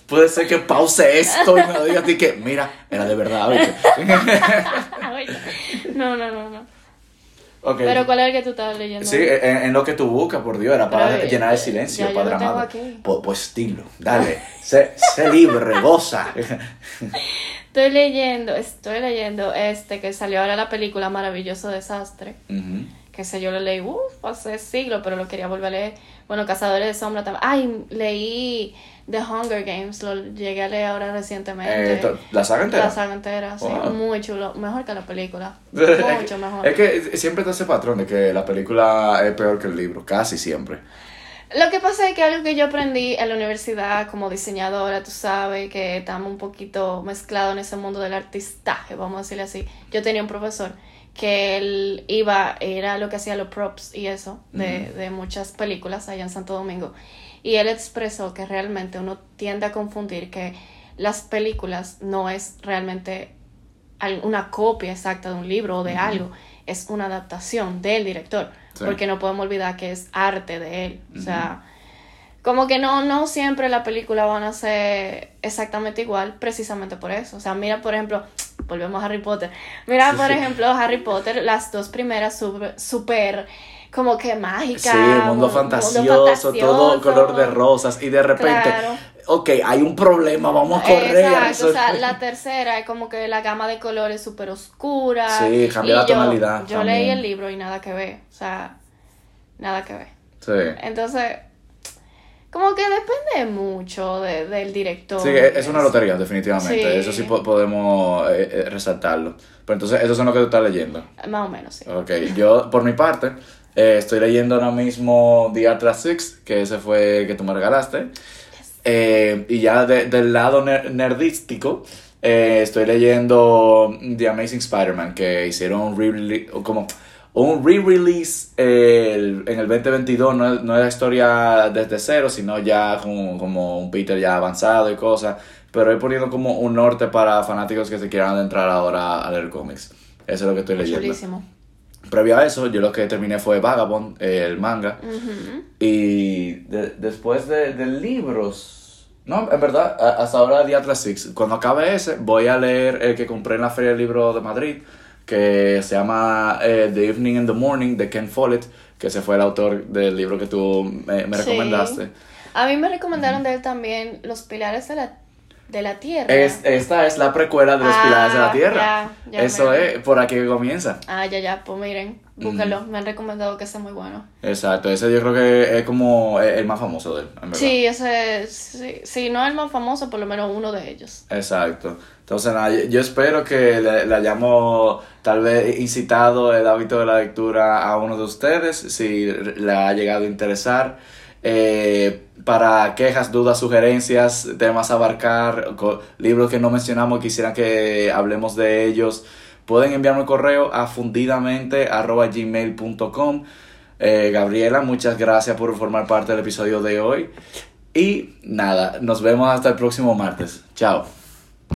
puede ser que pause esto y me lo diga a ti que, mira, era de verdad, no, no, no, no. Pero ¿cuál es el que tú estabas leyendo? Sí, en, en lo que tú buscas, por Dios, era para Pero, eh, llenar el silencio, ya padre amado. Pues, pues dilo, dale, sé, sé libre, goza. Estoy leyendo, estoy leyendo este que salió ahora la película Maravilloso Desastre. Ujú. Que sé, yo lo leí uff, hace siglos, pero lo quería volver a leer. Bueno, Cazadores de Sombra también. Ay, leí The Hunger Games, lo llegué a leer ahora recientemente. Eh, ¿La saga entera? La saga entera, sí. Muy chulo. Mejor que la película. Mucho mejor. Es que siempre está ese patrón de que la película es peor que el libro, casi siempre. Lo que pasa es que algo que yo aprendí en la universidad como diseñadora, tú sabes, que estamos un poquito mezclados en ese mundo del artistaje, vamos a decirle así. Yo tenía un profesor que él iba, era lo que hacía los props y eso, de, de muchas películas allá en Santo Domingo. Y él expresó que realmente uno tiende a confundir que las películas no es realmente al- una copia exacta de un libro o de algo, es una adaptación del director, Sí. porque no podemos olvidar que es arte de él, o sea, como que no, no siempre las películas van a ser exactamente igual, precisamente por eso, o sea, mira por ejemplo, volvemos a Harry Potter, mira Sí, por sí. ejemplo Harry Potter, las dos primeras super, super como que mágicas, Sí, el mundo mu- fantasioso, todo color de rosas y de repente, Claro. ok, hay un problema, vamos a correr. a Exacto, o sea, la tercera es como que la gama de colores súper oscura. Sí, cambia la yo- tonalidad Yo también. leí el libro y nada que ver, o sea, nada que ver. Sí. Entonces, como que depende mucho de- del director. Sí, es es una lotería, definitivamente. Sí. Eso sí po- podemos eh, eh, resaltarlo. Pero entonces, esos son los que tú estás leyendo. Más o menos, sí. Ok, yo por mi parte eh, estoy leyendo ahora mismo The Atlas Six, que ese fue que tú me regalaste. Eh, y ya de- del lado ner- nerdístico, estoy leyendo The Amazing Spider-Man, que hicieron un re un re-release eh, en el 2022. No, no es la historia desde cero, sino ya como, como un Peter ya avanzado y cosas. Pero he poniendo como un norte para fanáticos que se quieran adentrar ahora a leer cómics. Eso es lo que estoy leyendo. Chulísimo. Previo a eso, yo lo que terminé fue Vagabond, eh, el manga. Y de- después de, de libros, no, en verdad, hasta ahora The Atlas Six. Cuando acabe ese, voy a leer el que compré en la Feria del Libro de Madrid, que se llama eh, The Evening and the Morning, de Ken Follett, que ese fue el autor del libro que tú me, me Sí. recomendaste. A mí me recomendaron de él también Los Pilares de la, de la Tierra. Es, esta es la precuela de los Ah, pilares de la Tierra. ya, ya Eso me- es, por aquí comienza. Ah, ya, ya, pues miren, búscalo. Me han recomendado que está muy bueno. Exacto, ese yo creo que es como el más famoso de él, en verdad. Sí, ese, sí, sí, no el más famoso, por lo menos uno de ellos. Exacto. Entonces, nada, yo, espero que le, le hayamos tal vez incitado el hábito de la lectura a uno de ustedes, si le ha llegado a interesar. Eh, para quejas, dudas, sugerencias, temas a abarcar, libros que no mencionamos, quisieran que hablemos de ellos, pueden enviarme un correo a fundidamente.gmail.com. Eh, Gabriela, muchas gracias por formar parte del episodio de hoy. Y nada, nos vemos hasta el próximo martes. Chao.